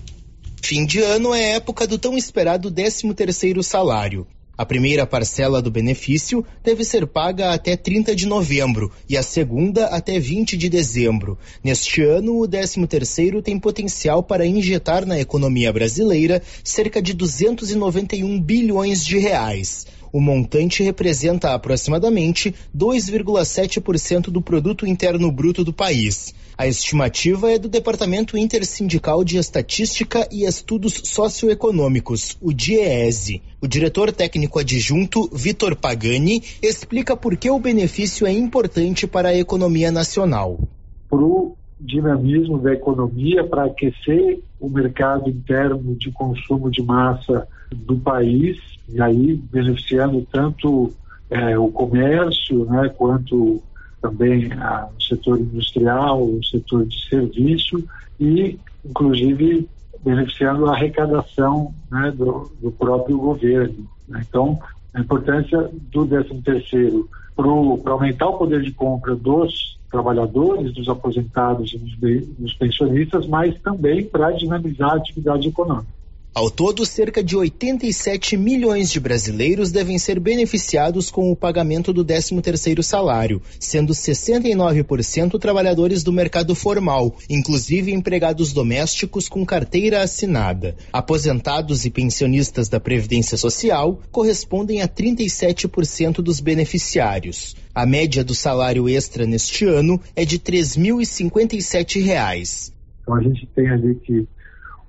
Fim de ano é época do tão esperado 13 terceiro salário. A primeira parcela do benefício deve ser paga até 30 de novembro e a segunda até 20 de dezembro. Neste ano, o 13º tem potencial para injetar na economia brasileira cerca de 291 bilhões de reais. O montante representa aproximadamente 2,7% do produto interno bruto do país. A estimativa é do Departamento Intersindical de Estatística e Estudos Socioeconômicos, o DIEESE. O diretor técnico adjunto, Vitor Pagani, explica por que o benefício é importante para a economia nacional. Para o dinamismo da economia, para aquecer o mercado interno de consumo de massa do país, e aí beneficiando tanto é, o comércio, né, quanto também a, o setor industrial, o setor de serviço e, inclusive, beneficiando a arrecadação né, do, do, próprio governo. Né? Então, a importância do 13 terceiro para aumentar o poder de compra dos trabalhadores, dos aposentados e dos, dos pensionistas, mas também para dinamizar a atividade econômica. Ao todo, cerca de 87 milhões de brasileiros devem ser beneficiados com o pagamento do 13º salário, sendo 69% trabalhadores do mercado formal, inclusive empregados domésticos com carteira assinada. Aposentados e pensionistas da Previdência Social correspondem a 37% dos beneficiários. A média do salário extra neste ano é de R$ 3.057. Então a gente tem ali que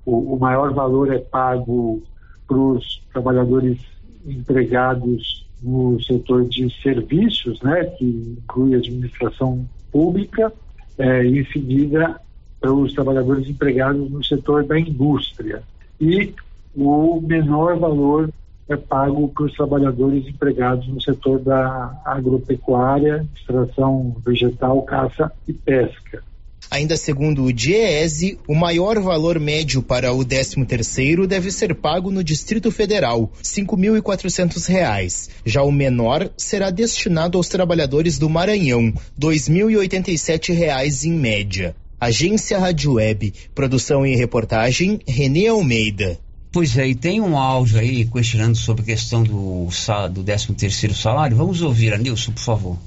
o, o maior valor é pago para os trabalhadores empregados no setor de serviços, né, que inclui administração pública, é, em seguida para os trabalhadores empregados no setor da indústria. E o menor valor é pago para os trabalhadores empregados no setor da agropecuária, extração vegetal, caça e pesca. Ainda segundo o DIEESE, o maior valor médio para o 13º deve ser pago no Distrito Federal, R$ 5.400. Já o menor será destinado aos trabalhadores do Maranhão, R$ 2.087 em média. Agência Rádio Web, produção e reportagem, Renê Almeida. Pois é, tem um áudio aí questionando sobre a questão do, do 13 terceiro salário. Vamos ouvir a Nilson, por favor.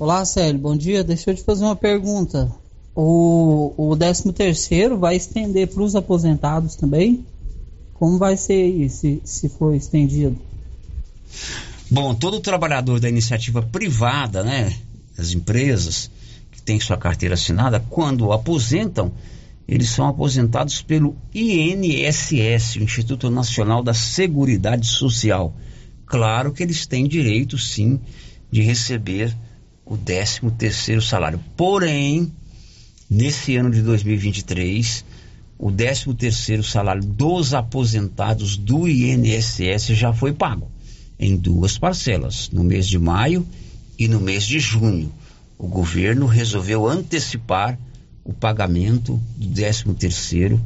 Olá, Célio, bom dia. Deixa eu te fazer uma pergunta. O, o 13 terceiro vai estender para os aposentados também? Como vai ser isso, se, se for estendido? Bom, todo trabalhador da iniciativa privada, né, das empresas que tem sua carteira assinada, quando aposentam, eles são aposentados pelo INSS, Instituto Nacional da Seguridade Social. Claro que eles têm direito, sim, de receber o 13 terceiro salário. Porém, nesse ano de 2023, o 13 terceiro salário dos aposentados do INSS já foi pago em duas parcelas, no mês de maio e no mês de junho. O governo resolveu antecipar o pagamento do 13 terceiro,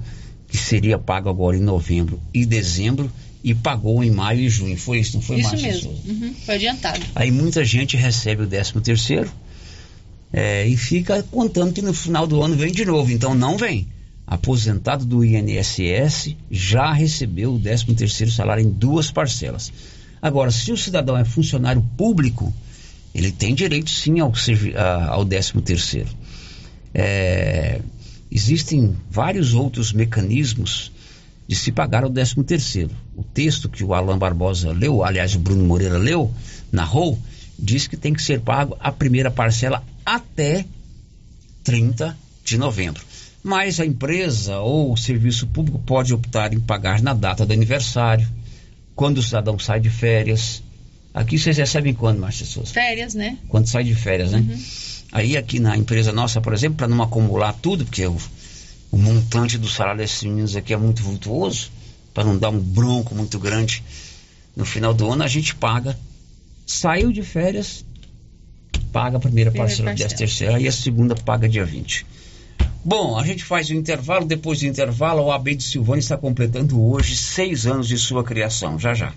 que seria pago agora em novembro e dezembro, e pagou em maio e junho. Foi isso, não foi Isso mesmo. Uhum, foi adiantado. Aí muita gente recebe o 13 terceiro é, e fica contando que no final do ano vem de novo. Então não vem. Aposentado do INSS já recebeu o 13 terceiro salário em duas parcelas. Agora, se o cidadão é funcionário público, ele tem direito sim ao, ao 13 terceiro. É, existem vários outros mecanismos de se pagar o 13 terceiro. O texto que o Alan Barbosa leu, aliás o Bruno Moreira leu, narrou, diz que tem que ser pago a primeira parcela até 30 de novembro. Mas a empresa ou o serviço público pode optar em pagar na data do aniversário, quando o cidadão sai de férias. Aqui vocês recebem quando, Márcia Souza? Férias, né? Quando sai de férias, né? Uhum. Aí aqui na empresa nossa, por exemplo, para não acumular tudo, porque o, o montante do salário desses meninos aqui é muito vultuoso, para não dar um bronco muito grande no final do ano, a gente paga. Saiu de férias, paga a primeira, primeira parcela, parcela. 10 terceira e a segunda paga dia 20. Bom, a gente faz o intervalo, depois do intervalo, o AB de Silvânia está completando hoje seis anos de sua criação. Já já.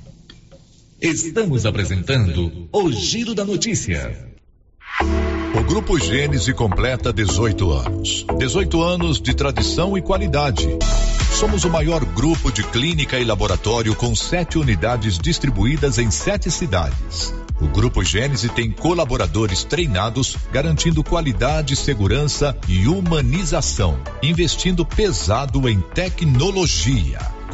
Estamos apresentando o Giro da Notícia. O Grupo Gênese completa 18 anos. 18 anos de tradição e qualidade. Somos o maior grupo de clínica e laboratório com sete unidades distribuídas em sete cidades. O Grupo Gênese tem colaboradores treinados, garantindo qualidade, segurança e humanização, investindo pesado em tecnologia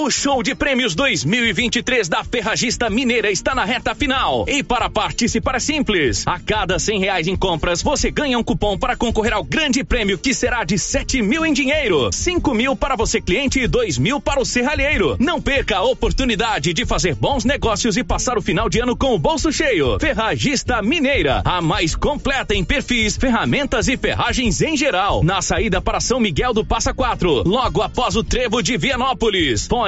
O show de prêmios 2023 da Ferragista Mineira está na reta final. E para participar é simples. A cada cem reais em compras, você ganha um cupom para concorrer ao grande prêmio que será de sete mil em dinheiro, cinco mil para você cliente e dois mil para o serralheiro. Não perca a oportunidade de fazer bons negócios e passar o final de ano com o bolso cheio. Ferragista Mineira, a mais completa em perfis, ferramentas e ferragens em geral. Na saída para São Miguel do Passa Quatro, logo após o trevo de Vianópolis. Fone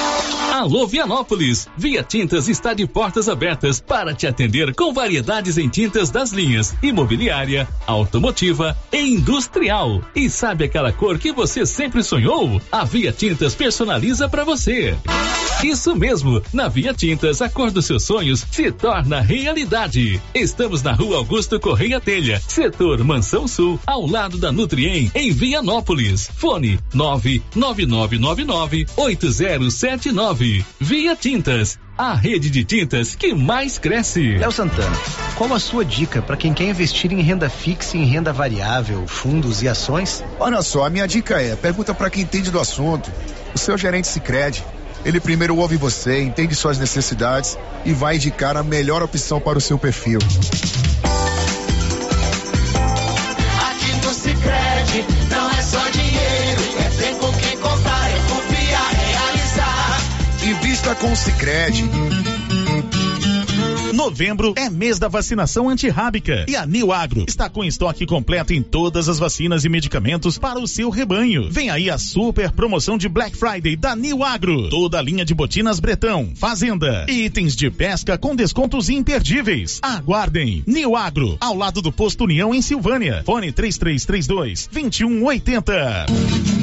Alô Vianópolis, Via Tintas está de portas abertas para te atender com variedades em tintas das linhas imobiliária, automotiva e industrial. E sabe aquela cor que você sempre sonhou? A Via Tintas personaliza para você. Isso mesmo, na Via Tintas a cor dos seus sonhos se torna realidade. Estamos na Rua Augusto Correia Telha, setor Mansão Sul, ao lado da Nutriem, em Vianópolis. Fone 99999 8079 Via Tintas, a rede de tintas que mais cresce. Léo Santana, qual a sua dica para quem quer investir em renda fixa, em renda variável, fundos e ações? Olha só, a minha dica é: pergunta para quem entende do assunto. O seu gerente se crede. Ele primeiro ouve você, entende suas necessidades e vai indicar a melhor opção para o seu perfil. Invista com o Cicred. Novembro é mês da vacinação antirrábica e a New Agro está com estoque completo em todas as vacinas e medicamentos para o seu rebanho. Vem aí a super promoção de Black Friday da New Agro. Toda a linha de botinas Bretão, Fazenda, itens de pesca com descontos imperdíveis. Aguardem. New Agro, ao lado do posto União em Silvânia. Fone 3332 2180.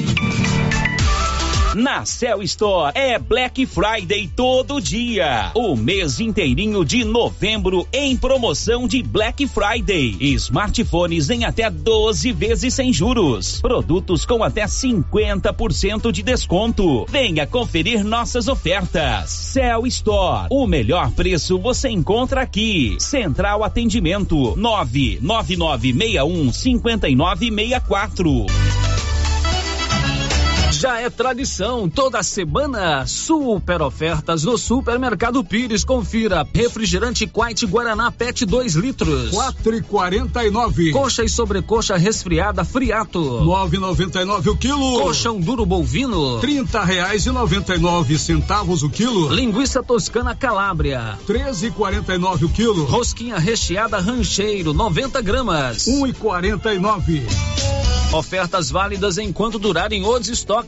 Na Cell Store é Black Friday todo dia. O mês inteirinho de novembro em promoção de Black Friday. Smartphones em até 12 vezes sem juros. Produtos com até 50% de desconto. Venha conferir nossas ofertas. Cell Store. O melhor preço você encontra aqui. Central Atendimento 99961 5964. Já é tradição, toda semana, super ofertas no Supermercado Pires. Confira, refrigerante Quite Guaraná PET 2 litros. Quatro e quarenta e nove. Coxa e sobrecoxa resfriada Friato. Nove e noventa e nove o quilo. Coxão duro bovino. Trinta reais e noventa e nove centavos o quilo. Linguiça toscana Calábria. Treze e quarenta e nove o quilo. Rosquinha recheada Rancheiro, 90 gramas. Um e quarenta e nove. Ofertas válidas enquanto durarem os estoques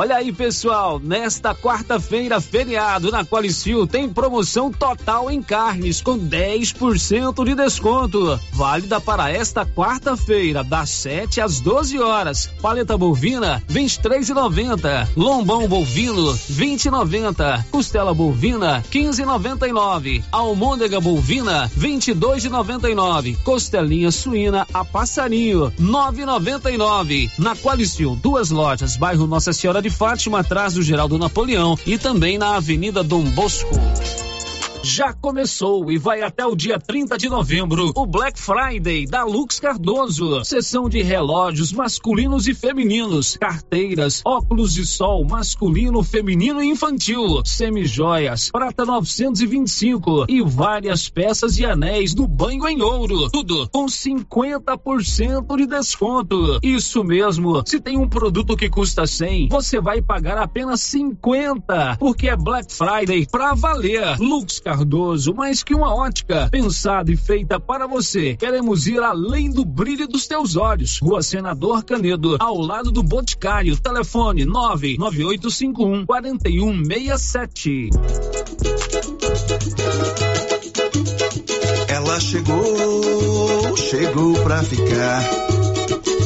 Olha aí, pessoal, nesta quarta-feira, feriado na Qualicil, tem promoção total em carnes com 10% de desconto. Válida para esta quarta-feira, das 7 às 12 horas. Paleta bovina, 23,90. Lombão bovino, 20,90. Costela bovina, 15,99. Almôndega bovina, 22,99. Costelinha suína a passarinho, 9,99. Na Qualicil, duas lojas, bairro Nossa Senhora de de Fátima, atrás do Geraldo Napoleão e também na Avenida Dom Bosco. Já começou e vai até o dia 30 de novembro o Black Friday da Lux Cardoso. Sessão de relógios masculinos e femininos, carteiras, óculos de sol masculino, feminino e infantil, semijoias, prata 925 e várias peças e anéis do banho em ouro. Tudo com 50% de desconto. Isso mesmo. Se tem um produto que custa 100, você vai pagar apenas 50, porque é Black Friday pra valer. Lux Cardoso, mais que uma ótica, pensada e feita para você. Queremos ir além do brilho dos teus olhos. Rua Senador Canedo, ao lado do Boticário. Telefone 99851 4167. Ela chegou, chegou pra ficar.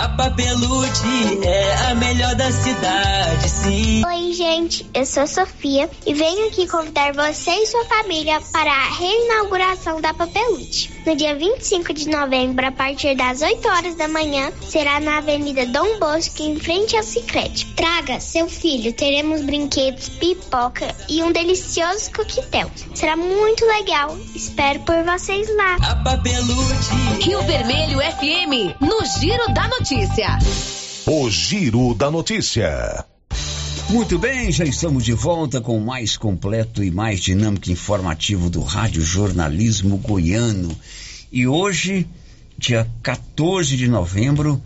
A Papelude é a melhor da cidade, sim. Oi, gente, eu sou Sofia e venho aqui convidar você e sua família para a reinauguração da Papelude. No dia 25 de novembro, a partir das 8 horas da manhã, será na Avenida Dom Bosco, em frente ao Cicrete. Traga seu filho, teremos brinquedos, pipoca e um delicioso coquetel. Será muito legal. Espero por vocês lá. A Papelude. Rio Vermelho FM, no Giro da Notícia. O Giro da Notícia. Muito bem, já estamos de volta com o mais completo e mais dinâmico informativo do Rádio Jornalismo Goiano. E hoje, dia 14 de novembro,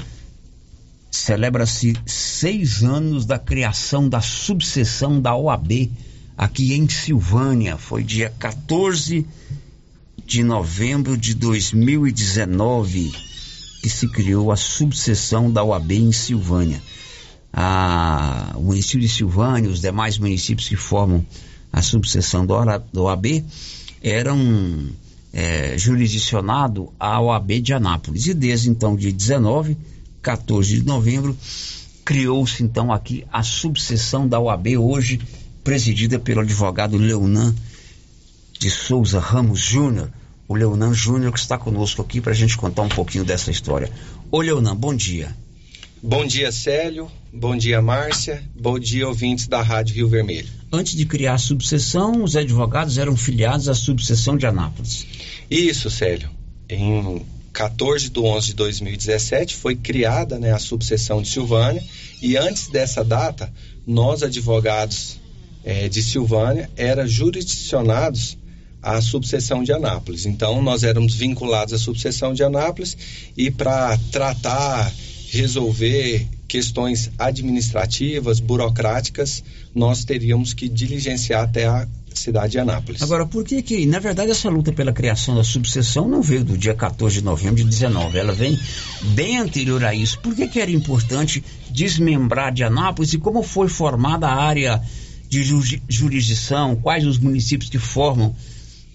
celebra-se seis anos da criação da subseção da OAB aqui em Silvânia. Foi dia 14 de novembro de 2019 que se criou a subseção da OAB em Silvânia. A, o município de Silvânia, os demais municípios que formam a subseção da OAB eram é, jurisdicionados à OAB de Anápolis. E desde então, de 19, 14 de novembro, criou-se então aqui a subseção da OAB, hoje presidida pelo advogado Leonan de Souza Ramos Júnior. O Leonan Júnior que está conosco aqui para a gente contar um pouquinho dessa história. Ô Leonan, bom dia. Bom dia, Célio. Bom dia, Márcia. Bom dia, ouvintes da Rádio Rio Vermelho. Antes de criar a subseção, os advogados eram filiados à subseção de Anápolis. Isso, Célio. Em 14 de 11 de 2017 foi criada né, a subseção de Silvânia e antes dessa data, nós advogados eh, de Silvânia eram jurisdicionados à subseção de Anápolis. Então, nós éramos vinculados à subseção de Anápolis e para tratar, resolver questões administrativas, burocráticas, nós teríamos que diligenciar até a cidade de Anápolis. Agora, por que que, na verdade, essa luta pela criação da subseção não veio do dia 14 de novembro de 19, ela vem bem anterior a isso. Por que que era importante desmembrar de Anápolis e como foi formada a área de jurisdição, quais os municípios que formam,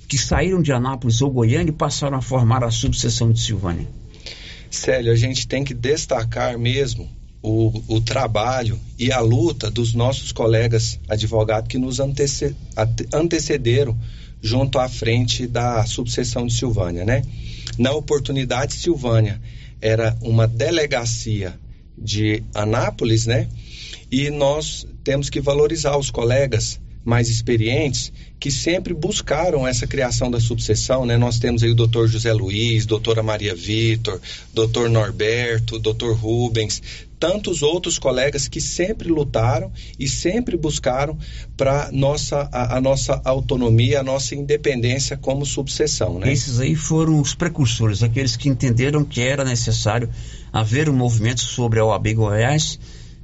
que saíram de Anápolis ou Goiânia e passaram a formar a subseção de Silvânia? Célio, a gente tem que destacar mesmo o, o, trabalho e a luta dos nossos colegas advogados que nos antece, antecederam junto à frente da subseção de Silvânia, né? Na oportunidade, Silvânia era uma delegacia de Anápolis, né? E nós temos que valorizar os colegas mais experientes que sempre buscaram essa criação da subseção, né? Nós temos aí o doutor José Luiz, doutora Maria Vitor, doutor Norberto, doutor Rubens, tantos outros colegas que sempre lutaram e sempre buscaram para nossa a, a, nossa autonomia, a nossa independência como subseção, né? Esses aí foram os precursores, aqueles que entenderam que era necessário haver um movimento sobre a OAB Goiás,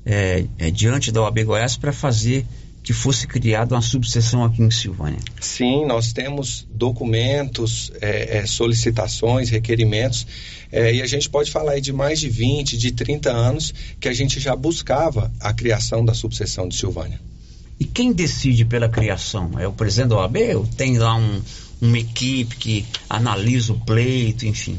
é, é, diante da OAB Goiás, para fazer que fosse criada uma subseção aqui em Silvânia. Sim, nós temos documentos, é, é, solicitações, requerimentos, é, e a gente pode falar aí de mais de 20, de 30 anos que a gente já buscava a criação da subseção de Silvânia. E quem decide pela criação? É o presidente da OAB ou tem lá um, uma equipe que analisa o pleito, enfim?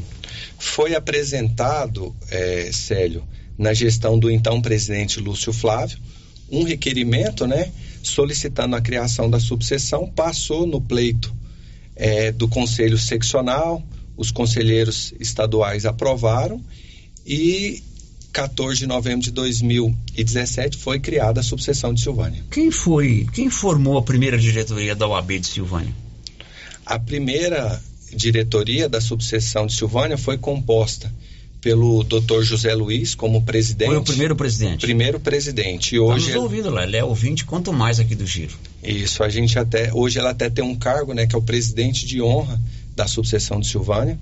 Foi apresentado, é, Célio, na gestão do então presidente Lúcio Flávio, um requerimento, né, solicitando a criação da subseção, passou no pleito é, do Conselho Seccional, os conselheiros estaduais aprovaram e 14 de novembro de 2017 foi criada a subseção de Silvânia. Quem foi, quem formou a primeira diretoria da OAB de Silvânia? A primeira diretoria da subseção de Silvânia foi composta pelo Dr. José Luiz como presidente. Foi o primeiro presidente. Primeiro presidente. E hoje Estamos ouvindo lá, ele é ouvinte quanto mais aqui do Giro. Isso, a gente até hoje ela até tem um cargo, né, que é o presidente de honra da subseção de Silvânia.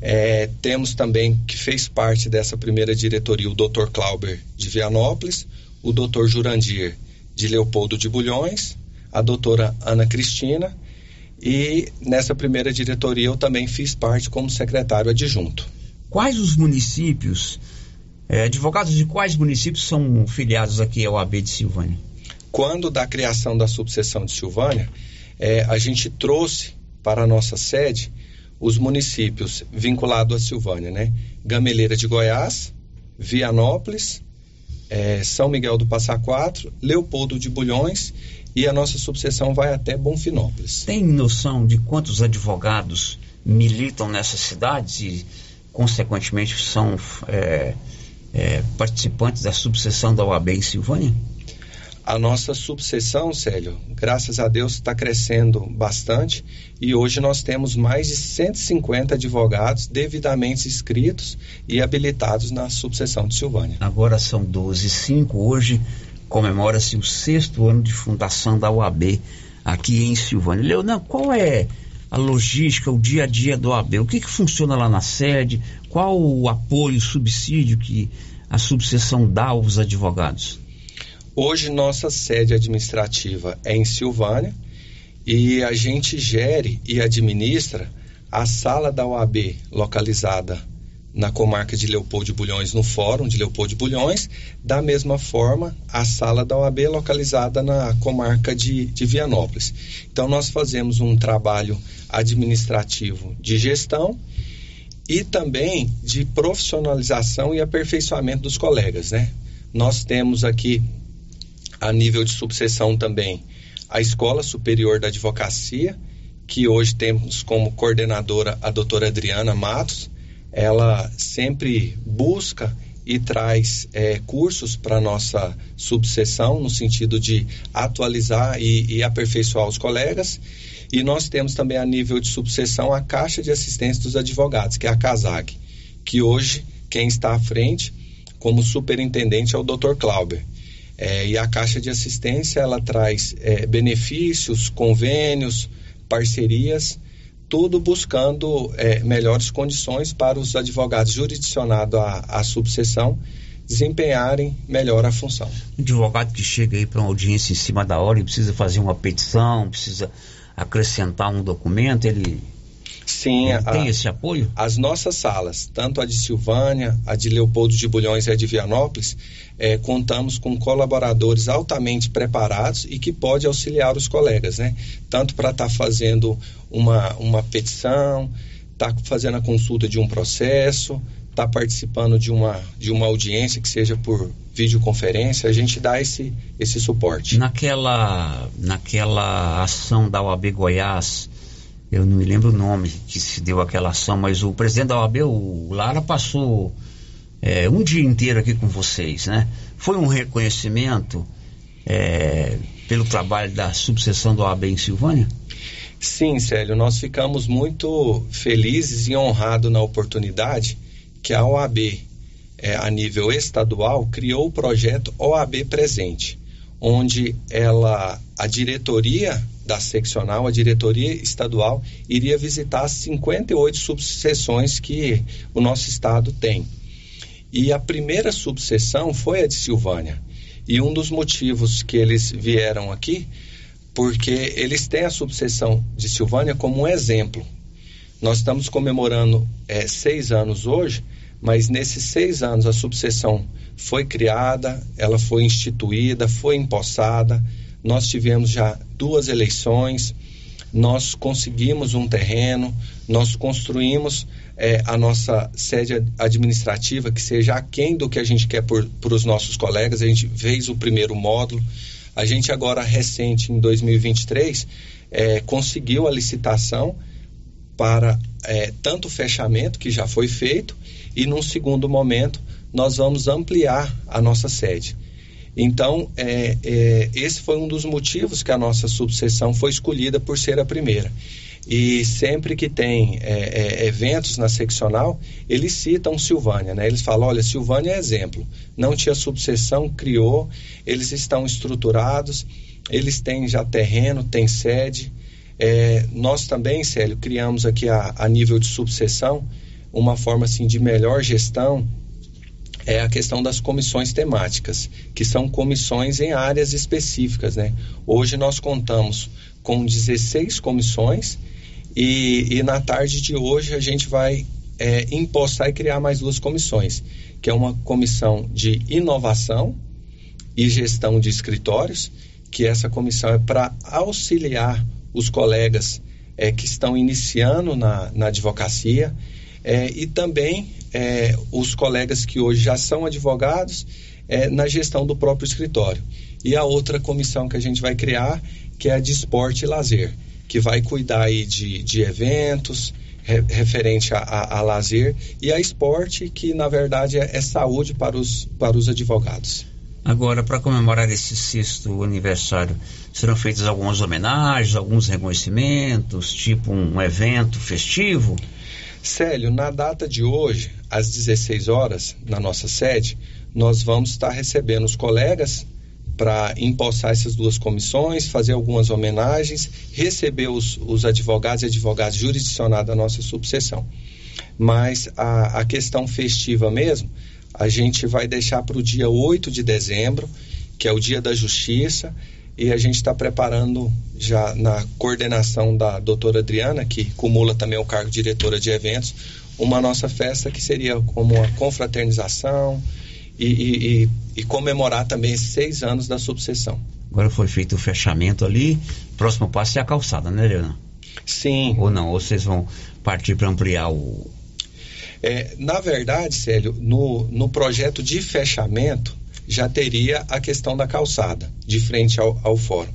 É, temos também que fez parte dessa primeira diretoria o Dr. Clauber de Vianópolis, o Dr. Jurandir de Leopoldo de Bulhões, a doutora Ana Cristina e nessa primeira diretoria eu também fiz parte como secretário adjunto. Quais os municípios, é, advogados de quais municípios são filiados aqui ao AB de Silvânia? Quando da criação da subseção de Silvânia, é, a gente trouxe para a nossa sede os municípios vinculados a Silvânia, né? Gameleira de Goiás, Vianópolis, é, São Miguel do Passa Quatro, Leopoldo de Bulhões e a nossa subseção vai até Bonfinópolis. Tem noção de quantos advogados militam nessas cidades e, consequentemente, são é, é, participantes da subseção da OAB em Silvânia? A nossa subseção, Célio, graças a Deus, está crescendo bastante e hoje nós temos mais de 150 advogados devidamente inscritos e habilitados na subseção de Silvânia. Agora são 12 e 5, hoje comemora-se o sexto ano de fundação da OAB aqui em Silvânia. Leonan, qual é a logística, o dia a dia do OAB? O que, que funciona lá na sede? Qual o apoio, subsídio que a subseção dá aos advogados? Hoje nossa sede administrativa é em Silvânia e a gente gere e administra a sala da OAB localizada na comarca de Leopoldo de Bulhões, no Fórum de Leopoldo de Bulhões, da mesma forma a sala da OAB localizada na comarca de, de Vianópolis. Então nós fazemos um trabalho administrativo de gestão e também de profissionalização e aperfeiçoamento dos colegas, né? Nós temos aqui a nível de subseção também a Escola Superior da Advocacia, que hoje temos como coordenadora a doutora Adriana Matos. Ela sempre busca e traz é, cursos para nossa subseção, no sentido de atualizar e, e, aperfeiçoar os colegas. E nós temos também a nível de subseção a Caixa de Assistência dos Advogados, que é a CASAG, que hoje quem está à frente como superintendente é o Dr. Clauber. É, e a Caixa de Assistência ela traz é, benefícios, convênios, parcerias, tudo buscando é, melhores condições para os advogados jurisdicionados à, à subseção desempenharem melhor a função. Um advogado que chega aí para uma audiência em cima da hora e precisa fazer uma petição, precisa acrescentar um documento, ele Sim, a, tem esse apoio? As nossas salas, tanto a de Silvânia, a de Leopoldo de Bulhões e a de Vianópolis, é, contamos com colaboradores altamente preparados e que pode auxiliar os colegas, né? Tanto para estar tá fazendo uma, uma petição, estar tá fazendo a consulta de um processo, estar tá participando de uma, de uma audiência que seja por videoconferência, a gente dá esse, esse suporte. Naquela, naquela ação da OAB Goiás, eu não me lembro o nome que se deu aquela ação, mas o presidente da OAB, o Lara, passou é, um dia inteiro aqui com vocês, né? Foi um reconhecimento é, pelo trabalho da subseção da OAB em Silvânia? Sim, Célio, nós ficamos muito felizes e honrados na oportunidade que a OAB, é, a nível estadual, criou o projeto OAB Presente, onde ela, a diretoria da seccional, a diretoria estadual iria visitar as 58 subseções que o nosso estado tem. E a primeira subseção foi a de Silvânia. E um dos motivos que eles vieram aqui, porque eles têm a subseção de Silvânia como um exemplo. Nós estamos comemorando é, seis anos hoje, mas nesses seis anos a subseção foi criada, ela foi instituída, foi empossada nós tivemos já duas eleições, nós conseguimos um terreno, nós construímos é, a nossa sede administrativa que seja aquém do que a gente quer para os nossos colegas. A gente fez o primeiro módulo. A gente agora, recente, em 2023, é, conseguiu a licitação para é, tanto o fechamento, que já foi feito, e num segundo momento nós vamos ampliar a nossa sede. Então, é, é, esse foi um dos motivos que a nossa subseção foi escolhida por ser a primeira. E sempre que tem é, é eventos na seccional, eles citam Silvânia, né? Eles falam, olha, Silvânia é exemplo. Não tinha subseção, criou, eles estão estruturados, eles têm já terreno, têm sede. É, nós também, Célio, criamos aqui a, a nível de subseção uma forma assim de melhor gestão é a questão das comissões temáticas, que são comissões em áreas específicas. Né? Hoje nós contamos com 16 comissões e, e na tarde de hoje a gente vai é, impostar e criar mais duas comissões, que é uma comissão de inovação e gestão de escritórios, que essa comissão é para auxiliar os colegas é, que estão iniciando na, na advocacia é, e também é, os colegas que hoje já são advogados é, na gestão do próprio escritório. E a outra comissão que a gente vai criar, que é a de esporte e lazer, que vai cuidar aí de, de eventos, re, referente a, a, a, lazer, e a esporte, que na verdade é, é saúde para os, para os advogados. Agora, para comemorar esse sexto aniversário, serão feitas algumas homenagens, alguns reconhecimentos, tipo um evento festivo? Célio, na data de hoje, às 16 horas, na nossa sede, nós vamos estar recebendo os colegas para empossar essas duas comissões, fazer algumas homenagens, receber os, os advogados e advogados jurisdicionados da nossa subseção. Mas a, a questão festiva mesmo, a gente vai deixar para o dia 8 de dezembro, que é o dia da justiça, e a gente está preparando já na coordenação da doutora Adriana, que cumula também o cargo de diretora de eventos, uma nossa festa que seria como uma confraternização, e, e, e, comemorar também esses seis anos da subseção. Agora foi feito o fechamento ali, próximo passo é a calçada, né, Leandro? Sim. Ou não, ou vocês vão partir para ampliar o. É, na verdade, Célio, no, no projeto de fechamento já teria a questão da calçada, de frente ao, ao fórum.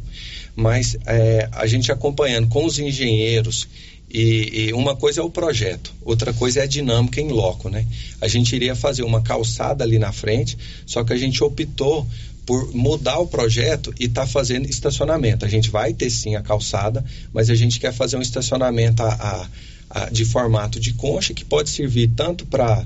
Mas é, a gente acompanhando com os engenheiros e, e, uma coisa é o projeto, outra coisa é a dinâmica em loco, né? A gente iria fazer uma calçada ali na frente, só que a gente optou por mudar o projeto e tá fazendo estacionamento. A gente vai ter sim a calçada, mas a gente quer fazer um estacionamento a, a, a, de formato de concha que pode servir tanto para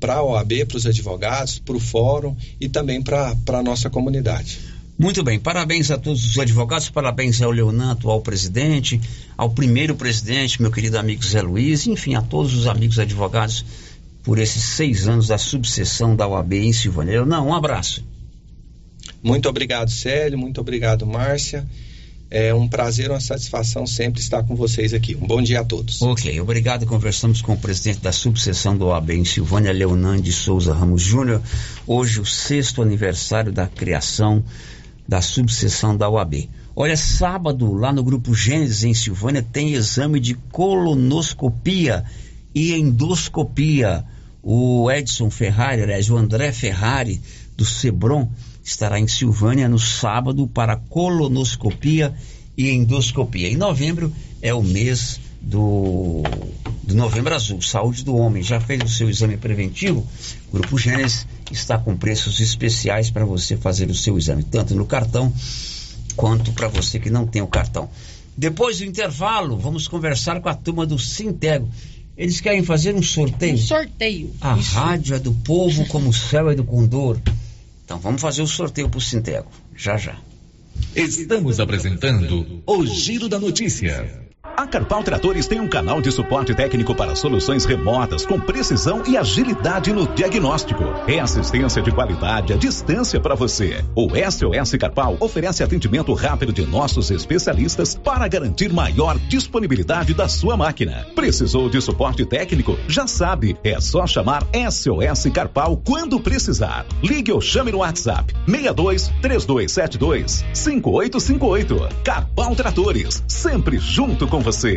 para a OAB, para os advogados, para o fórum e também para a nossa comunidade. Muito bem, parabéns a todos os advogados, parabéns ao Leonato, ao presidente, ao primeiro presidente, meu querido amigo Zé Luiz, enfim, a todos os amigos advogados por esses seis anos da subseção da OAB em Silvânia. Não, um abraço. Muito obrigado, Célio, muito obrigado, Márcia. É um prazer, uma satisfação sempre estar com vocês aqui. Um bom dia a todos. Ok, obrigado. Conversamos com o presidente da subseção do OAB em Silvânia, Leonan de Souza Ramos Júnior. Hoje, o sexto aniversário da criação da subseção da UAB. Olha, sábado, lá no Grupo Gênesis, em Silvânia, tem exame de colonoscopia e endoscopia. O Edson Ferrari, aliás, o André Ferrari, do Sebron, estará em Silvânia no sábado para colonoscopia e endoscopia. Em novembro é o mês do, do Novembro Azul, Saúde do Homem. Já fez o seu exame preventivo? Grupo Gênesis está com preços especiais para você fazer o seu exame, tanto no cartão quanto para você que não tem o cartão. Depois do intervalo, vamos conversar com a turma do Sintego. Eles querem fazer um sorteio. Um sorteio. A Isso. rádio é do povo como o céu é do condor. Então vamos fazer o sorteio para o Sintego. Já já. Estamos apresentando o Giro da Notícia. A Carpal Tratores tem um canal de suporte técnico para soluções remotas com precisão e agilidade no diagnóstico. É assistência de qualidade à distância para você. O SOS Carpal oferece atendimento rápido de nossos especialistas para garantir maior disponibilidade da sua máquina. Precisou de suporte técnico? Já sabe, é só chamar SOS Carpal quando precisar. Ligue ou chame no WhatsApp 62 3272 5858. Carpal Tratores, sempre junto com você.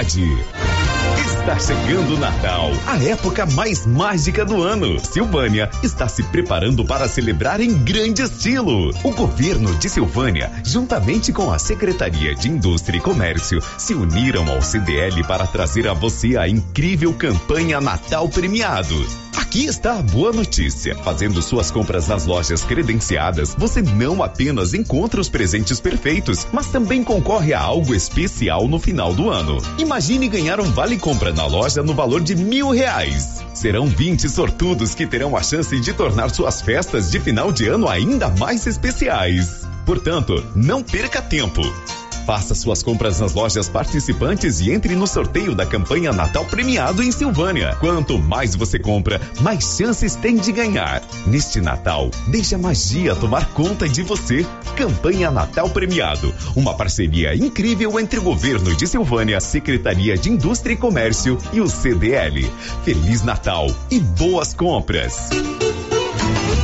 Está chegando o Natal, a época mais mágica do ano. Silvânia está se preparando para celebrar em grande estilo. O governo de Silvânia, juntamente com a Secretaria de Indústria e Comércio, se uniram ao CDL para trazer a você a incrível campanha Natal Premiados. Aqui está a boa notícia. Fazendo suas compras nas lojas credenciadas, você não apenas encontra os presentes perfeitos, mas também concorre a algo especial no final do ano. Imagine ganhar um vale compra na loja no valor de mil reais. Serão 20 sortudos que terão a chance de tornar suas festas de final de ano ainda mais especiais. Portanto, não perca tempo. Faça suas compras nas lojas participantes e entre no sorteio da campanha Natal Premiado em Silvânia. Quanto mais você compra, mais chances tem de ganhar. Neste Natal, deixe a magia tomar conta de você. Campanha Natal Premiado, uma parceria incrível entre o governo de Silvânia, Secretaria de Indústria e Comércio e o CDL. Feliz Natal e boas compras.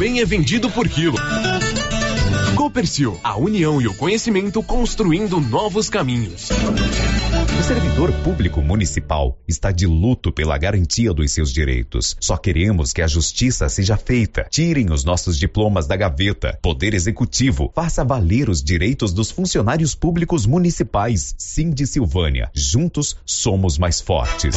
é vendido por quilo. Copercil, a união e o conhecimento construindo novos caminhos. O servidor público municipal está de luto pela garantia dos seus direitos. Só queremos que a justiça seja feita. Tirem os nossos diplomas da gaveta. Poder Executivo, faça valer os direitos dos funcionários públicos municipais. Sim de Silvânia. Juntos somos mais fortes.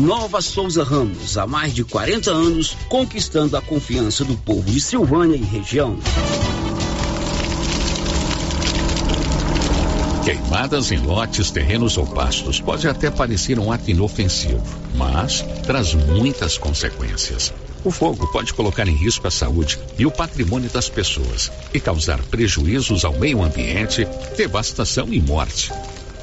Nova Souza Ramos, há mais de 40 anos, conquistando a confiança do povo de Silvânia e região. Queimadas em lotes, terrenos ou pastos pode até parecer um ato inofensivo, mas traz muitas consequências. O fogo pode colocar em risco a saúde e o patrimônio das pessoas e causar prejuízos ao meio ambiente, devastação e morte.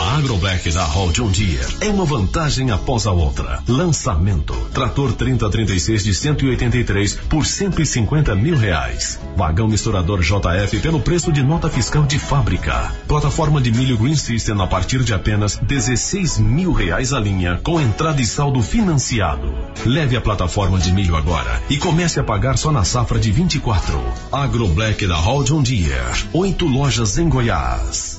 Na AgroBlack da Hall John Deere é uma vantagem após a outra. Lançamento: trator 3036 de 183 por 150 mil reais. Vagão misturador JF pelo preço de nota fiscal de fábrica. Plataforma de milho Green System a partir de apenas 16 mil reais a linha com entrada e saldo financiado. Leve a plataforma de milho agora e comece a pagar só na safra de 24. AgroBlack da Hall John Deere. Oito lojas em Goiás.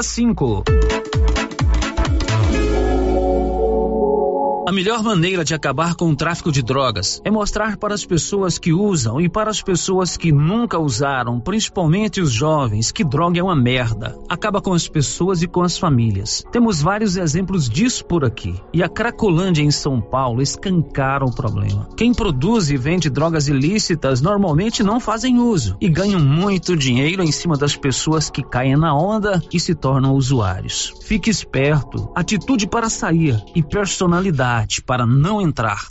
cinco. A melhor maneira de acabar com o tráfico de drogas é mostrar para as pessoas que usam e para as pessoas que nunca usaram, principalmente os jovens, que droga é uma merda. Acaba com as pessoas e com as famílias. Temos vários exemplos disso por aqui. E a Cracolândia em São Paulo escancara o problema. Quem produz e vende drogas ilícitas normalmente não fazem uso e ganham muito dinheiro em cima das pessoas que caem na onda e se tornam usuários. Fique esperto, atitude para sair e personalidade para não entrar.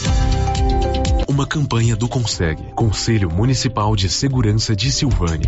Uma campanha do Consegue, Conselho Municipal de Segurança de Silvânia.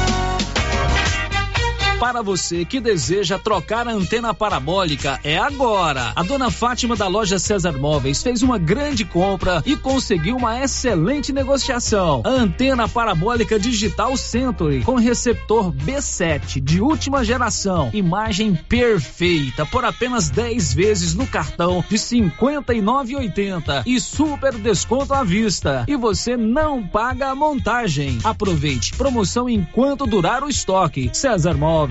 Para você que deseja trocar a antena parabólica, é agora. A dona Fátima da loja César Móveis fez uma grande compra e conseguiu uma excelente negociação. A antena parabólica digital Century com receptor B7 de última geração, imagem perfeita por apenas 10 vezes no cartão de 59,80 e super desconto à vista. E você não paga a montagem. Aproveite promoção enquanto durar o estoque. César Móveis,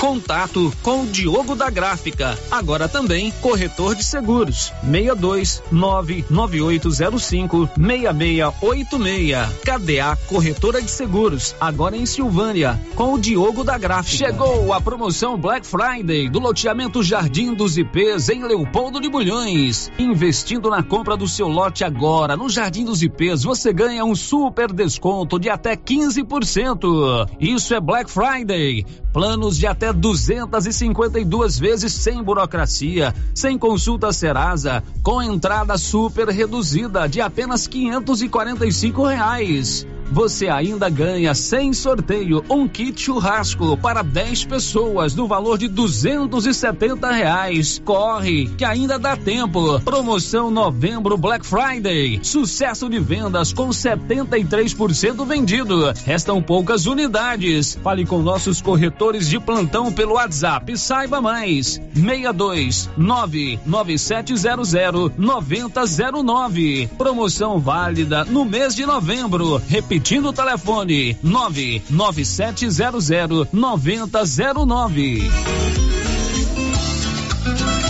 Contato com o Diogo da Gráfica, agora também corretor de seguros. 62 99805 6686. KDA Corretora de Seguros, agora em Silvânia, com o Diogo da Gráfica. Chegou a promoção Black Friday do loteamento Jardim dos IPs em Leopoldo de Bulhões. Investindo na compra do seu lote agora no Jardim dos IPs, você ganha um super desconto de até 15%. Isso é Black Friday. Planos de até 252 vezes sem burocracia, sem consulta Serasa, com entrada super reduzida de apenas 545 reais você ainda ganha sem sorteio um kit churrasco para 10 pessoas no valor de 270 reais. Corre, que ainda dá tempo. Promoção novembro Black Friday. Sucesso de vendas com 73% vendido. Restam poucas unidades. Fale com nossos corretores de plantão pelo WhatsApp. Saiba mais. 62 99700 9009. Promoção válida no mês de novembro. Repita Repetindo o telefone: 99700 9009.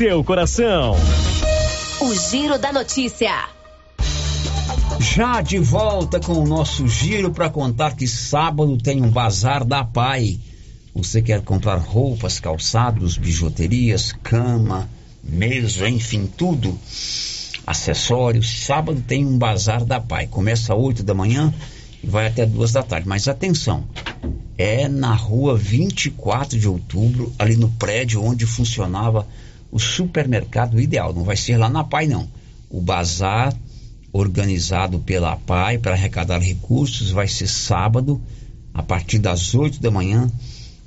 seu coração. O Giro da Notícia. Já de volta com o nosso giro para contar que sábado tem um bazar da Pai. Você quer comprar roupas, calçados, bijuterias, cama, mesa, enfim, tudo, acessórios. Sábado tem um bazar da Pai. Começa às 8 da manhã e vai até duas da tarde. Mas atenção, é na rua 24 de outubro, ali no prédio onde funcionava o supermercado ideal. Não vai ser lá na PAI, não. O bazar organizado pela PAI para arrecadar recursos vai ser sábado, a partir das 8 da manhã,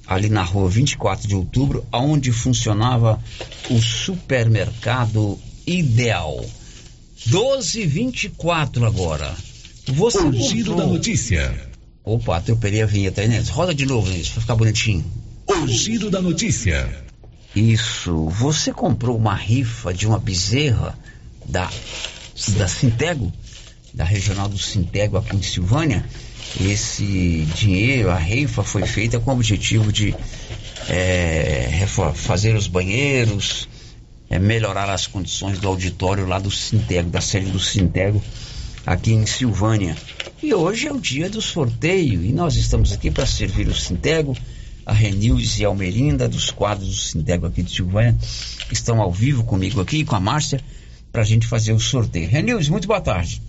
ali na rua 24 de outubro, onde funcionava o supermercado ideal. 12:24 agora. Você o giro da notícia. Opa, atropelei a vinheta aí, Neto. Roda de novo, Neto, pra ficar bonitinho. O giro da notícia. Isso. Você comprou uma rifa de uma bezerra da, da Sintego, da regional do Sintego aqui em Silvânia. Esse dinheiro, a rifa, foi feita com o objetivo de é, fazer os banheiros, é, melhorar as condições do auditório lá do Sintego, da sede do Sintego, aqui em Silvânia. E hoje é o dia do sorteio e nós estamos aqui para servir o Sintego, a Renildes e a Almerinda, dos quadros do Sintego aqui de Silvânia, estão ao vivo comigo aqui, com a Márcia, para a gente fazer o sorteio. Renildes, muito boa tarde.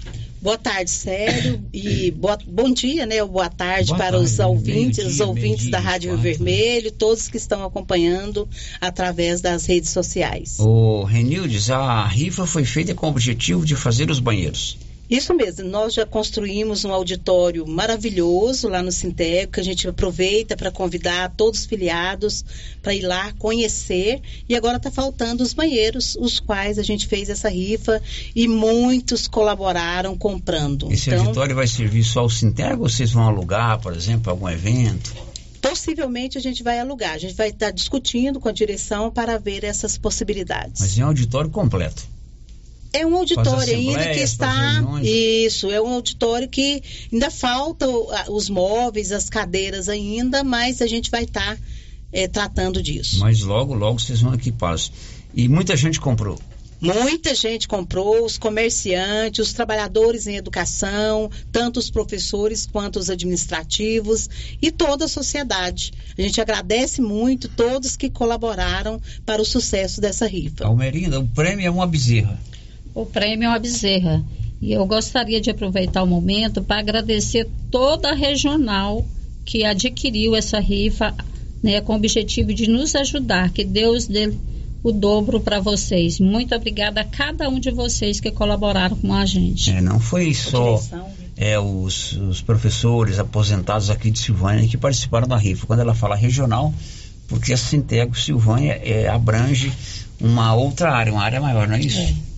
Boa tarde, Sério, e boa, bom dia, né? Boa tarde Boa para tarde, os ouvintes, meio-dia, os ouvintes meio-dia, da Rádio Rio Vermelho, todos que estão acompanhando através das redes sociais. O Renildes, a rifa foi feita com o objetivo de fazer os banheiros. Isso mesmo, nós já construímos um auditório maravilhoso lá no Sintego, que a gente aproveita para convidar todos os filiados para ir lá conhecer. E agora está faltando os banheiros, os quais a gente fez essa rifa e muitos colaboraram comprando. Esse então, auditório vai servir só ao Sintego ou vocês vão alugar, por exemplo, algum evento? possivelmente a gente vai alugar. A gente vai estar discutindo com a direção para ver essas possibilidades. Mas é um auditório completo. É um auditório ainda que está. Isso, é um auditório que ainda falta os móveis, as cadeiras ainda, mas a gente vai estar eh, tratando disso. Mas logo, logo vocês vão equipá-los. E muita gente comprou. Muita gente comprou, os comerciantes, os trabalhadores em educação, tanto os professores quanto os administrativos e toda a sociedade. A gente agradece muito todos que colaboraram para o sucesso dessa rifa. Almerinda, o prêmio é uma bezerra. O prêmio é uma bezerra. E eu gostaria de aproveitar o momento para agradecer toda a regional que adquiriu essa rifa, né, com o objetivo de nos ajudar. Que Deus dê o dobro para vocês. Muito obrigada a cada um de vocês que colaboraram com a gente. É, não foi só é, os, os professores aposentados aqui de Silvânia que participaram da rifa. Quando ela fala regional, porque a Sintego Silvânia é, abrange uma outra área, uma área maior, não é isso? É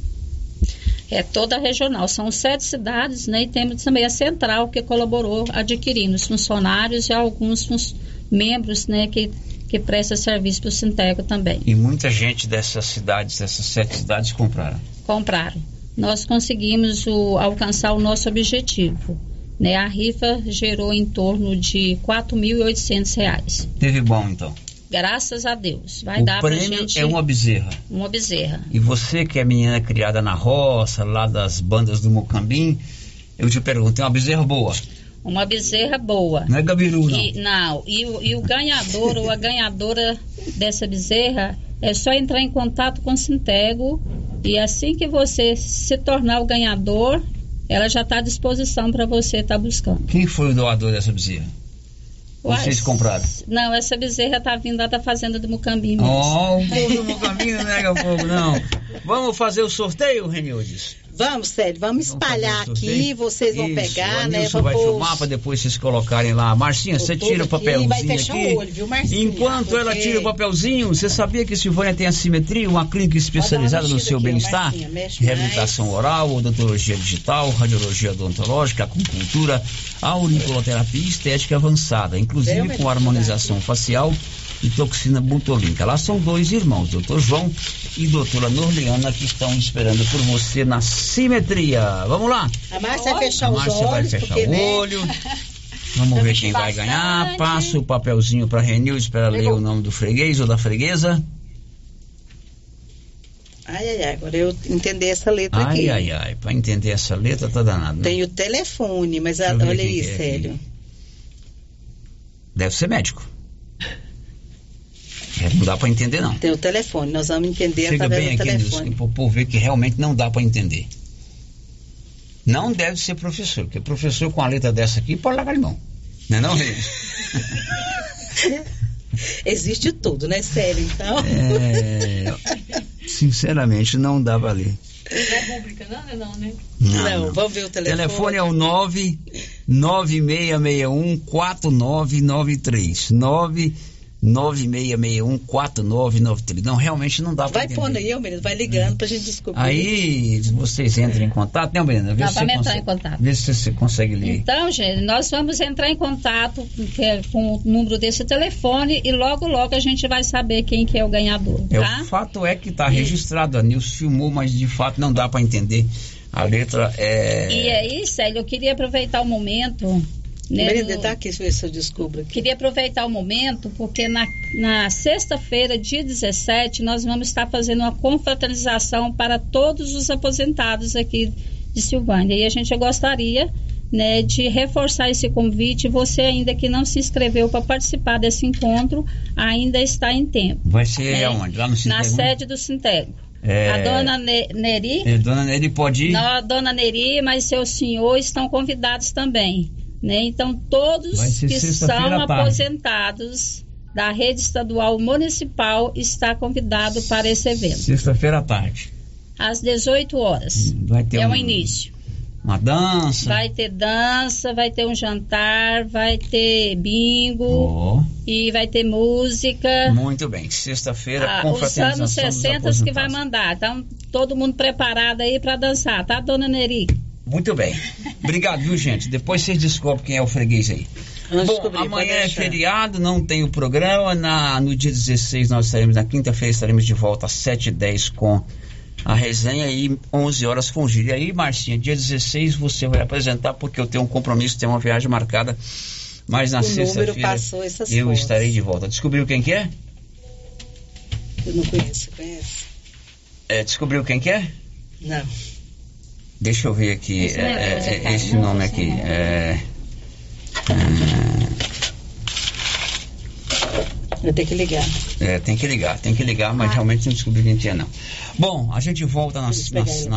toda a regional. São sete cidades, né? E temos também a central que colaborou adquirindo os funcionários e alguns membros, né? Que, que presta serviço para o Sinteco também. E muita gente dessas cidades, dessas sete cidades, compraram. Compraram. Nós conseguimos o- alcançar o nosso objetivo. Né? A rifa gerou em torno de 4.800 reais. Teve bom, então. Graças a Deus. Vai o dar pra gente é uma bezerra. uma bezerra. E você que é menina criada na roça, lá das bandas do Mocambim, eu te pergunto, tem uma bezerra boa? Uma bezerra boa. Não é gabiru, não. E, não, e, o- e o ganhador ou a ganhadora dessa bezerra é só entrar em contato com o Sintego e assim que você se tornar o ganhador, ela já está à disposição para você estar buscando. Quem foi o doador dessa bezerra? Vocês compraram? Não, essa bezerra está vindo lá da fazenda do Mucambim mesmo. Ó, o povo do Mocambim não nega fogo, não. Vamos fazer o sorteio, Renildes? Vamos, Célio, vamos espalhar Vamos aqui, vocês vão Isso, pegar, o né? Nilson vai Vamos filmar para depois vocês colocarem lá. Marcinha, você tira o papelzinho vai fechar aqui. o olho, viu, Marcinha? Enquanto ela Porque- tira o papelzinho, você sabia que Silvânia tem a Simetria, uma clínica especializada no seu bem-estar? Reabilitação oral, odontologia digital, radiologia odontológica, acupuntura, auriculoterapia e estética avançada, inclusive com harmonização facial e toxina butolínica. Lá são dois irmãos, doutor João e doutora Norliana, que estão esperando por você na Simetria. Vamos lá? A Márcia vai fechar A os Márcia vai olhos, fechar o né? olho. [LAUGHS] Vamos ver quem vai ganhar. Passa o papelzinho para Renildes para ler o nome do freguês ou da freguesa. Ai, ai, ai, agora eu entender essa letra Ai, aqui. ai, ai. Para entender essa letra tá danado. Né? Tem o telefone, mas a- olha aí, é Célio. Deve ser médico. Não dá para entender, não. Tem o telefone, nós vamos entender Chega através bem do aqui, telefone. Para o povo ver que realmente não dá para entender. Não deve ser professor, porque professor com a letra dessa aqui pode largar de mão. Não é não? [LAUGHS] Existe tudo, né, Célio? Então. É, sinceramente, não dá para ler. Não é pública, não, né? Não, né? Não, Não, não. vamos ver o telefone. telefone é o 9 9661 4993. 9 9661 4993. Não, realmente não dá para Vai entender. pondo aí, menino, vai ligando pra gente descobrir. Aí vocês entram em contato, né? Vê Nós se você vamos entrar em contato. Vê se você consegue ler. Então, gente, nós vamos entrar em contato é com o número desse telefone e logo, logo a gente vai saber quem que é o ganhador, É, tá? o fato é que está registrado, a Nilson filmou, mas de fato não dá para entender. A letra é. E aí, Célio, eu queria aproveitar o momento Né, tá aqui, deixa eu ver se eu descubro aqui. Queria aproveitar o momento, porque na, na sexta-feira, dia 17, nós vamos estar fazendo uma confraternização para todos os aposentados aqui de Silvânia. E a gente gostaria né, de reforçar esse convite. Você ainda que não se inscreveu para participar desse encontro, ainda está em tempo. Vai ser É, aonde? Lá no Na Sintego? sede do Sintego. É. A dona Ne- Neri É, dona Nelly pode ir? não, a dona Neri, mas seu senhor estão convidados também. Né? Então, todos que são aposentados da rede estadual municipal está convidado para esse evento. Sexta-feira à tarde. Às 18 horas. Vai ter é um- o início. Uma dança. Vai ter dança, vai ter um jantar, vai ter bingo Ó, e vai ter música. muito bem. Sexta-feira, Ah, os confraternização anos dos 60 que vai mandar. Então, todo mundo preparado aí para dançar, tá, dona Neri? Muito bem. Obrigado, viu, gente? Depois vocês descobrem quem é o freguês aí. Vamos Bom, amanhã é feriado, não tem o programa. Na, no dia 16 nós estaremos, na quinta-feira estaremos de volta às 7h10 com a resenha e 11 horas com o Giro. E aí, Marcinha, dia 16 você vai apresentar porque eu tenho um compromisso, tenho uma viagem marcada. Mas na sexta-feira eu estarei de volta. Descobriu quem que é? Eu não conheço, conhece? é descobriu quem que é? Não. Deixa eu ver aqui. Esse é, é é, é, esse não, nome aqui. não. É, Eu tenho que ligar. é, tem que ligar, tem que ligar, mas realmente não descobri quem que é, não. Bom, a gente volta nas, nas